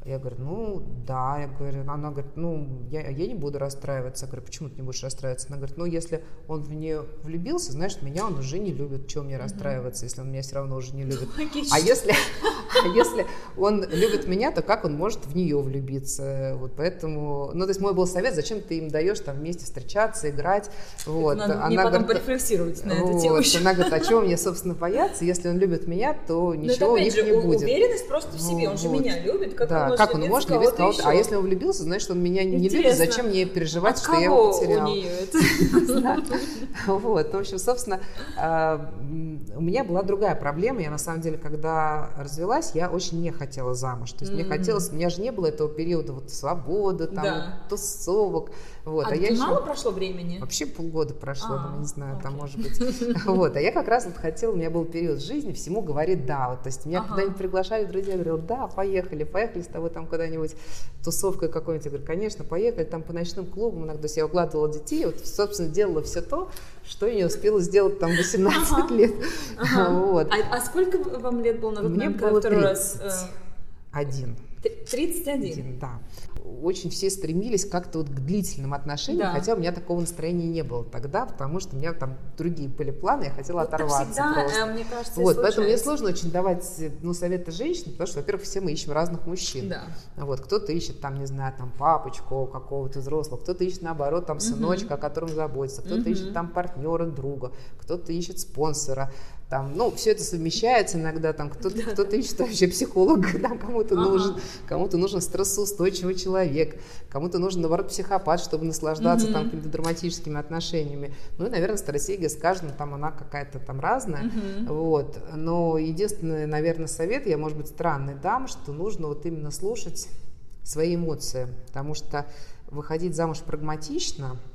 S2: Я говорю, ну да, я говорю, она говорит, ну я, я не буду расстраиваться. Я говорю, почему ты не будешь расстраиваться? Она говорит, ну если он в нее влюбился, значит, меня он уже не любит. Чего мне расстраиваться, если он меня все равно уже не любит? А если, а если он любит меня, то как он может в нее влюбиться? Вот поэтому, ну то есть мой был совет, зачем ты им даешь там вместе встречаться, играть? Вот.
S1: надо она мне потом говорит, порефлексировать на эту тему. Вот,
S2: она говорит, а чего мне, собственно, бояться? Если он любит меня, то ничего у них не будет.
S1: уверенность просто в себе, он же меня любит, как
S2: да, как он может любить кого-то, а если он влюбился, значит, он меня не любит, зачем мне переживать, что я его потерял? у нее это? Вот, в общем, собственно, а, у меня была другая проблема. Я, на самом деле, когда развелась, я очень не хотела замуж. То есть мне хотелось, у меня же не было этого периода вот свободы, там, тусовок. Вот,
S1: а, а я мало прошло времени?
S2: Вообще полгода прошло, а, не знаю, там может быть. Вот, а я как раз вот хотела, у меня был период жизни, всему говорит да. Вот, то есть меня куда-нибудь приглашали друзья, говорил, да, поехали, поехали с тобой там куда-нибудь тусовкой какой-нибудь. Я говорю, конечно, поехали там по ночным клубам. Иногда я укладывала детей, вот, собственно, делала все то, что я не успела сделать там 18 ага. лет.
S1: Ага. Вот. А, а сколько вам лет было на тот
S2: Мне
S1: момент,
S2: было второй 30. раз? Э... Один.
S1: 31?
S2: Да очень все стремились как-то вот к длительным отношениям, да. хотя у меня такого настроения не было тогда, потому что у меня там другие были планы, я хотела вот оторваться
S1: всегда,
S2: просто.
S1: Э, мне кажется,
S2: вот, поэтому мне сложно очень давать ну, советы женщине, потому что, во-первых, все мы ищем разных мужчин.
S1: Да.
S2: Вот, кто-то ищет там, не знаю, там папочку какого-то взрослого, кто-то ищет наоборот там сыночка, угу. о котором заботится, кто-то угу. ищет там партнера, друга, кто-то ищет спонсора там, ну, все это совмещается иногда, там, кто-то, да. кто-то ищет вообще психолога, там, кому-то ага. нужен, кому-то нужен стрессоустойчивый человек, кому-то нужен, наоборот, психопат, чтобы наслаждаться, угу. там, какими-то драматическими отношениями. Ну, и, наверное, стратегия с каждым, там, она какая-то там разная, угу. вот, но единственный, наверное, совет, я, может быть, странный дам, что нужно вот именно слушать свои эмоции, потому что выходить замуж прагматично –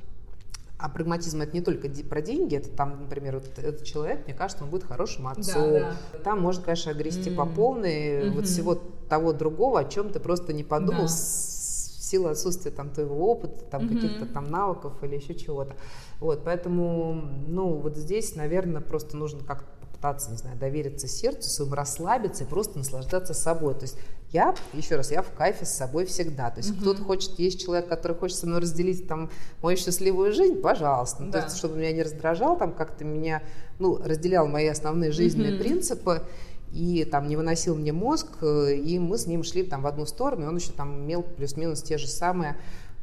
S2: а прагматизм это не только про деньги, это там, например, вот этот человек, мне кажется, он будет хорошим отцом. Да, да. Там можно, конечно, огрести mm. по полной mm-hmm. вот всего того другого, о чем ты просто не подумал да. в силу отсутствия там твоего опыта, там mm-hmm. каких-то там навыков или еще чего-то. Вот, поэтому, ну, вот здесь, наверное, просто нужно как-то попытаться, не знаю, довериться сердцу своему, расслабиться и просто наслаждаться собой. То есть я, еще раз, я в кайфе с собой всегда. То есть mm-hmm. кто-то хочет, есть человек, который хочет со мной разделить там мою счастливую жизнь, пожалуйста. Ну, да. То есть, чтобы меня не раздражал, там как-то меня, ну, разделял мои основные жизненные mm-hmm. принципы и там не выносил мне мозг, э, и мы с ним шли там в одну сторону, и он еще там имел плюс-минус те же самые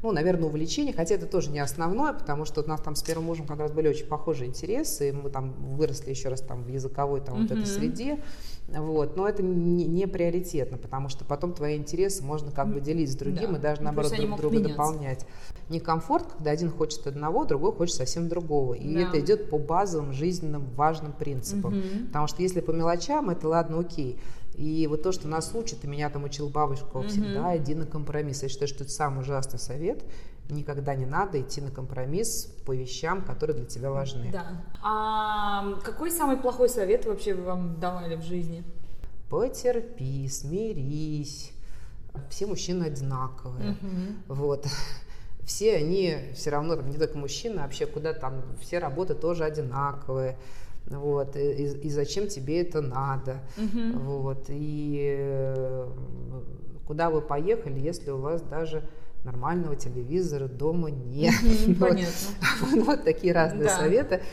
S2: ну, наверное, увлечение, хотя это тоже не основное, потому что у нас там с первым мужем как раз были очень похожие интересы, и мы там выросли еще раз там в языковой там mm-hmm. вот этой среде, вот, но это не, не приоритетно, потому что потом твои интересы можно как бы делить с другим да. и даже, ну, наоборот, друг друга меняться. дополнять. Некомфорт, когда один хочет одного, другой хочет совсем другого, и да. это идет по базовым жизненным важным принципам, mm-hmm. потому что если по мелочам, это ладно, окей, и вот то, что нас учат, и меня там учил бабушка всегда, иди на компромисс. Я считаю, что это самый ужасный совет. Никогда не надо идти на компромисс по вещам, которые для тебя важны.
S1: Да. А какой самый плохой совет вообще вам давали в жизни?
S2: Потерпи, смирись. Все мужчины одинаковые. Mm-hmm. Вот все они все равно, там, не только мужчины, а вообще куда там, все работы тоже одинаковые вот, и, и зачем тебе это надо, угу. вот, и э, куда вы поехали, если у вас даже нормального телевизора дома нет.
S1: Понятно.
S2: Вот такие разные советы.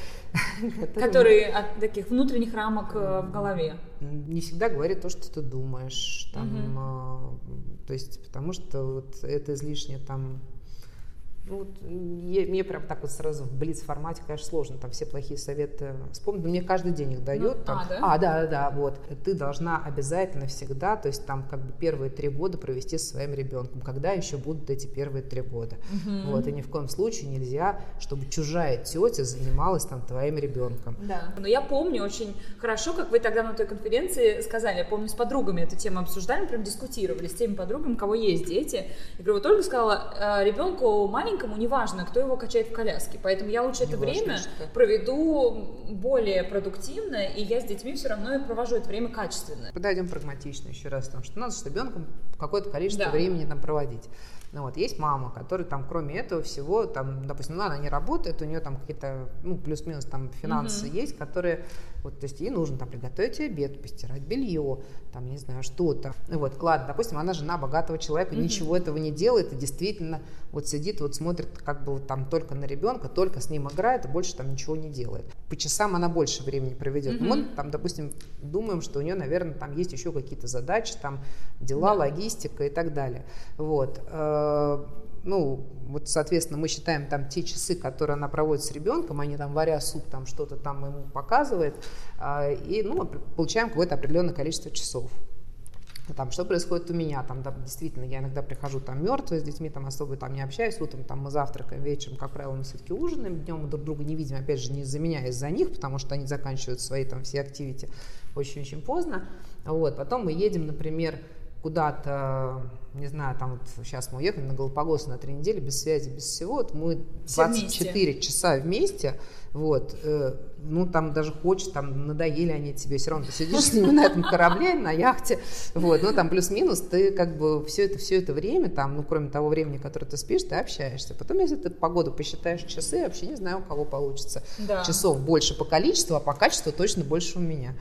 S1: Которые от таких внутренних рамок э, в голове.
S2: Не всегда говорит то, что ты думаешь. Там, То есть, потому что вот это излишне там ну, вот, я, мне прям так вот сразу в блиц формате, конечно, сложно там все плохие советы вспомнить. Мне каждый день их дает. Ну, там,
S1: а, да?
S2: а, да, да, да, вот. Ты должна обязательно всегда, то есть там как бы первые три года провести со своим ребенком. Когда еще будут эти первые три года? Угу. Вот, и ни в коем случае нельзя, чтобы чужая тетя занималась там твоим ребенком.
S1: Да. Но я помню очень хорошо, как вы тогда на той конференции сказали, я помню, с подругами эту тему обсуждали, прям дискутировали с теми подругами, у кого есть дети. Я говорю, вот Ольга сказала, «Э, ребенку маленький маленькому неважно, кто его качает в коляске. Поэтому я лучше не это время что. проведу более продуктивно, и я с детьми все равно провожу это время качественно.
S2: Подойдем прагматично еще раз, потому что надо с ребенком какое-то количество да. времени там проводить. Ну, вот, есть мама, которая там, кроме этого всего, там, допустим, ну, она не работает, у нее там какие-то, ну, плюс-минус там финансы mm-hmm. есть, которые, вот, то есть ей нужно там приготовить обед, постирать белье, там, не знаю, что-то. Ну, вот, ладно, допустим, она жена богатого человека, mm-hmm. ничего этого не делает и действительно вот сидит, вот смотрит как бы вот, там только на ребенка, только с ним играет и больше там ничего не делает. По часам она больше времени проведет. Mm-hmm. Мы там, допустим, думаем, что у нее, наверное, там есть еще какие-то задачи, там, дела, да. логистика и так далее. Вот э, Э, ну, вот, соответственно, мы считаем там те часы, которые она проводит с ребенком, они там варя суп, там что-то там ему показывает, а, и, ну, получаем какое-то определенное количество часов. Там, что происходит у меня, там, да, действительно, я иногда прихожу там мертвая, с детьми там особо там не общаюсь, утром там мы завтракаем, вечером, как правило, мы все-таки ужинаем, днем мы друг друга не видим, опять же, не из-за меня, а из-за них, потому что они заканчивают свои там все активити очень-очень поздно, вот, потом мы едем, например, куда-то, не знаю, там вот сейчас мы уехали на Галапагос на три недели, без связи, без всего, вот мы 24 вместе. часа вместе, вот, э, ну там даже хочешь, там надоели они тебе, все равно ты сидишь с ними на этом корабле, на яхте, вот, ну там плюс-минус, ты как бы все это, все это время, там, ну кроме того времени, которое ты спишь, ты общаешься. Потом, если ты погоду посчитаешь часы, вообще не знаю, у кого получится. Да. Часов больше по количеству, а по качеству точно больше у меня.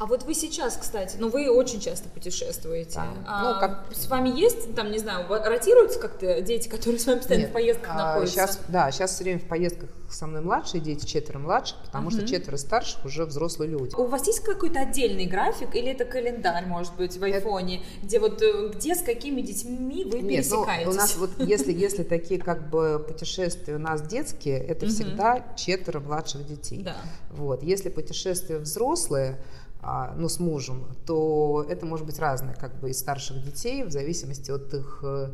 S1: А вот вы сейчас, кстати, ну вы очень часто путешествуете. Да. А, ну, как... С вами есть, там, не знаю, ротируются как-то дети, которые с вами постоянно Нет. в поездках а, находятся?
S2: Сейчас, да, сейчас все время в поездках со мной младшие дети, четверо младших, потому угу. что четверо старших уже взрослые люди.
S1: У вас есть какой-то отдельный график или это календарь, может быть, в айфоне, это... где вот э, где с какими детьми вы Нет, пересекаетесь?
S2: Ну, у нас вот если, если такие как бы путешествия у нас детские, это всегда четверо младших детей. Да. Вот. Если путешествия взрослые, ну, с мужем, то это может быть разное, как бы, из старших детей, в зависимости от их э,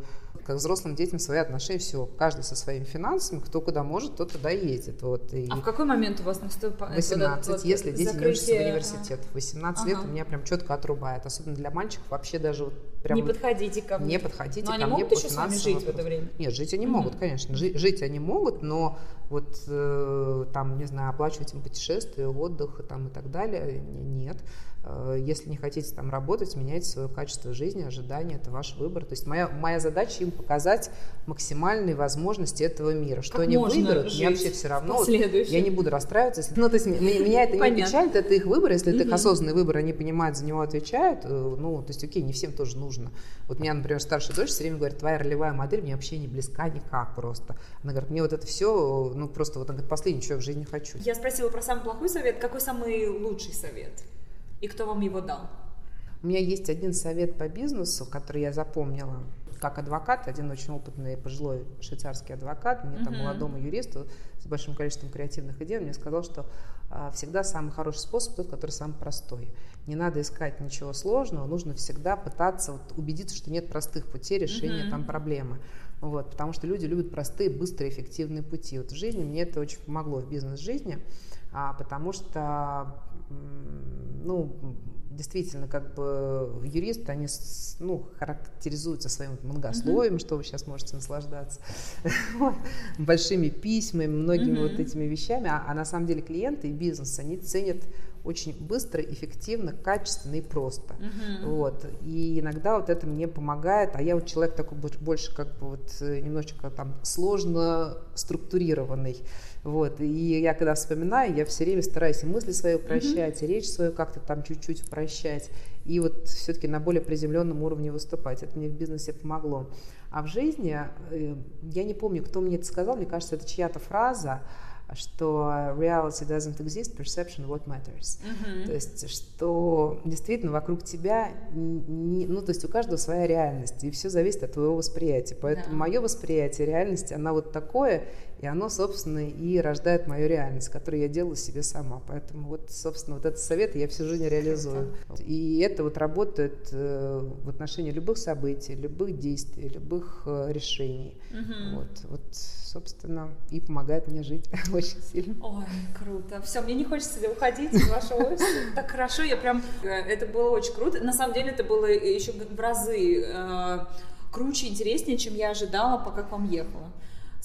S2: как взрослым детям свои отношения, все, каждый со своими финансами, кто куда может, тот туда ездит. Вот,
S1: и а в какой момент у вас наступает?
S2: 18, вот, если дети закрытие... не учатся в университет. 18 ага. лет у меня прям четко отрубает, особенно для мальчиков вообще даже вот прям...
S1: Не подходите ко мне.
S2: Не подходите
S1: но
S2: ко
S1: они
S2: мне
S1: могут еще с вами жить в это время?
S2: Нет, жить они mm-hmm. могут, конечно, жить, жить они могут, но вот э, там, не знаю, оплачивать им путешествия, отдых там, и так далее, нет. Э, если не хотите там работать, меняйте свое качество жизни, ожидания, это ваш выбор. То есть моя, моя задача им показать максимальные возможности этого мира. Что как они выберут, мне вообще все равно. Я не буду расстраиваться. Если, ну, то есть меня это не печалит, это их выбор. Если это их осознанный выбор, они понимают, за него отвечают, э, ну, то есть, окей, не всем тоже нужно. Вот меня, например, старшая дочь все время говорит, твоя ролевая модель мне вообще не близка никак просто. Она говорит, мне вот это все, ну, просто вот, она говорит, последнее, что я в жизни хочу.
S1: Я спросила про самый плохой совет. Какой самый лучший совет? И кто вам его дал?
S2: У меня есть один совет по бизнесу, который я запомнила как адвокат, один очень опытный пожилой швейцарский адвокат, мне uh-huh. там молодому юристу с большим количеством креативных идей, он мне сказал, что всегда самый хороший способ тот, который самый простой. Не надо искать ничего сложного, нужно всегда пытаться вот, убедиться, что нет простых путей решения uh-huh. там проблемы. Вот, потому что люди любят простые, быстрые, эффективные пути. Вот в жизни мне это очень помогло в бизнес-жизни, а, потому что ну, действительно, как бы юристы, они ну, характеризуются своим многословием, mm-hmm. что вы сейчас можете наслаждаться, большими письмами, многими mm-hmm. вот этими вещами, а, а на самом деле клиенты и бизнес, они ценят очень быстро, эффективно, качественно и просто. Угу. Вот. И иногда вот это мне помогает, а я вот человек такой больше как бы вот э, немножечко там сложно структурированный. Вот. И я когда вспоминаю, я все время стараюсь и мысли свои упрощать, mm-hmm. и речь свою как-то там чуть-чуть упрощать, и вот все-таки на более приземленном уровне выступать. Это мне в бизнесе помогло. А в жизни, э, я не помню, кто мне это сказал, мне кажется, это чья-то фраза, что reality doesn't exist, perception what matters. Uh-huh. То есть, что действительно вокруг тебя, не, ну, то есть у каждого своя реальность, и все зависит от твоего восприятия. Поэтому да. мое восприятие реальности, она вот такое, и оно, собственно, и рождает мою реальность, которую я делаю себе сама. Поэтому вот, собственно, вот этот совет я всю жизнь реализую. И это вот работает э, в отношении любых событий, любых действий, любых э, решений. Угу. Вот, вот, собственно, и помогает мне жить очень сильно.
S1: Ой, круто. Все, мне не хочется уходить из вашего офиса. Так хорошо, я прям... Э, это было очень круто. На самом деле это было еще в разы круче, интереснее, чем я ожидала, пока к вам ехала.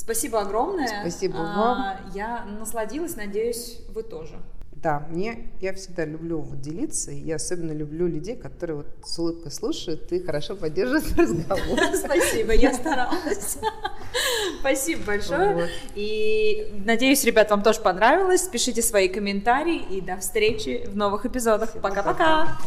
S1: Спасибо огромное.
S2: Спасибо а, вам.
S1: Я насладилась, надеюсь, вы тоже.
S2: Да, мне я всегда люблю вот делиться, и я особенно люблю людей, которые вот с улыбкой слушают и хорошо поддерживают разговор.
S1: Спасибо, я старалась. Спасибо большое. И надеюсь, ребят, вам тоже понравилось. Пишите свои комментарии и до встречи в новых эпизодах. Пока-пока.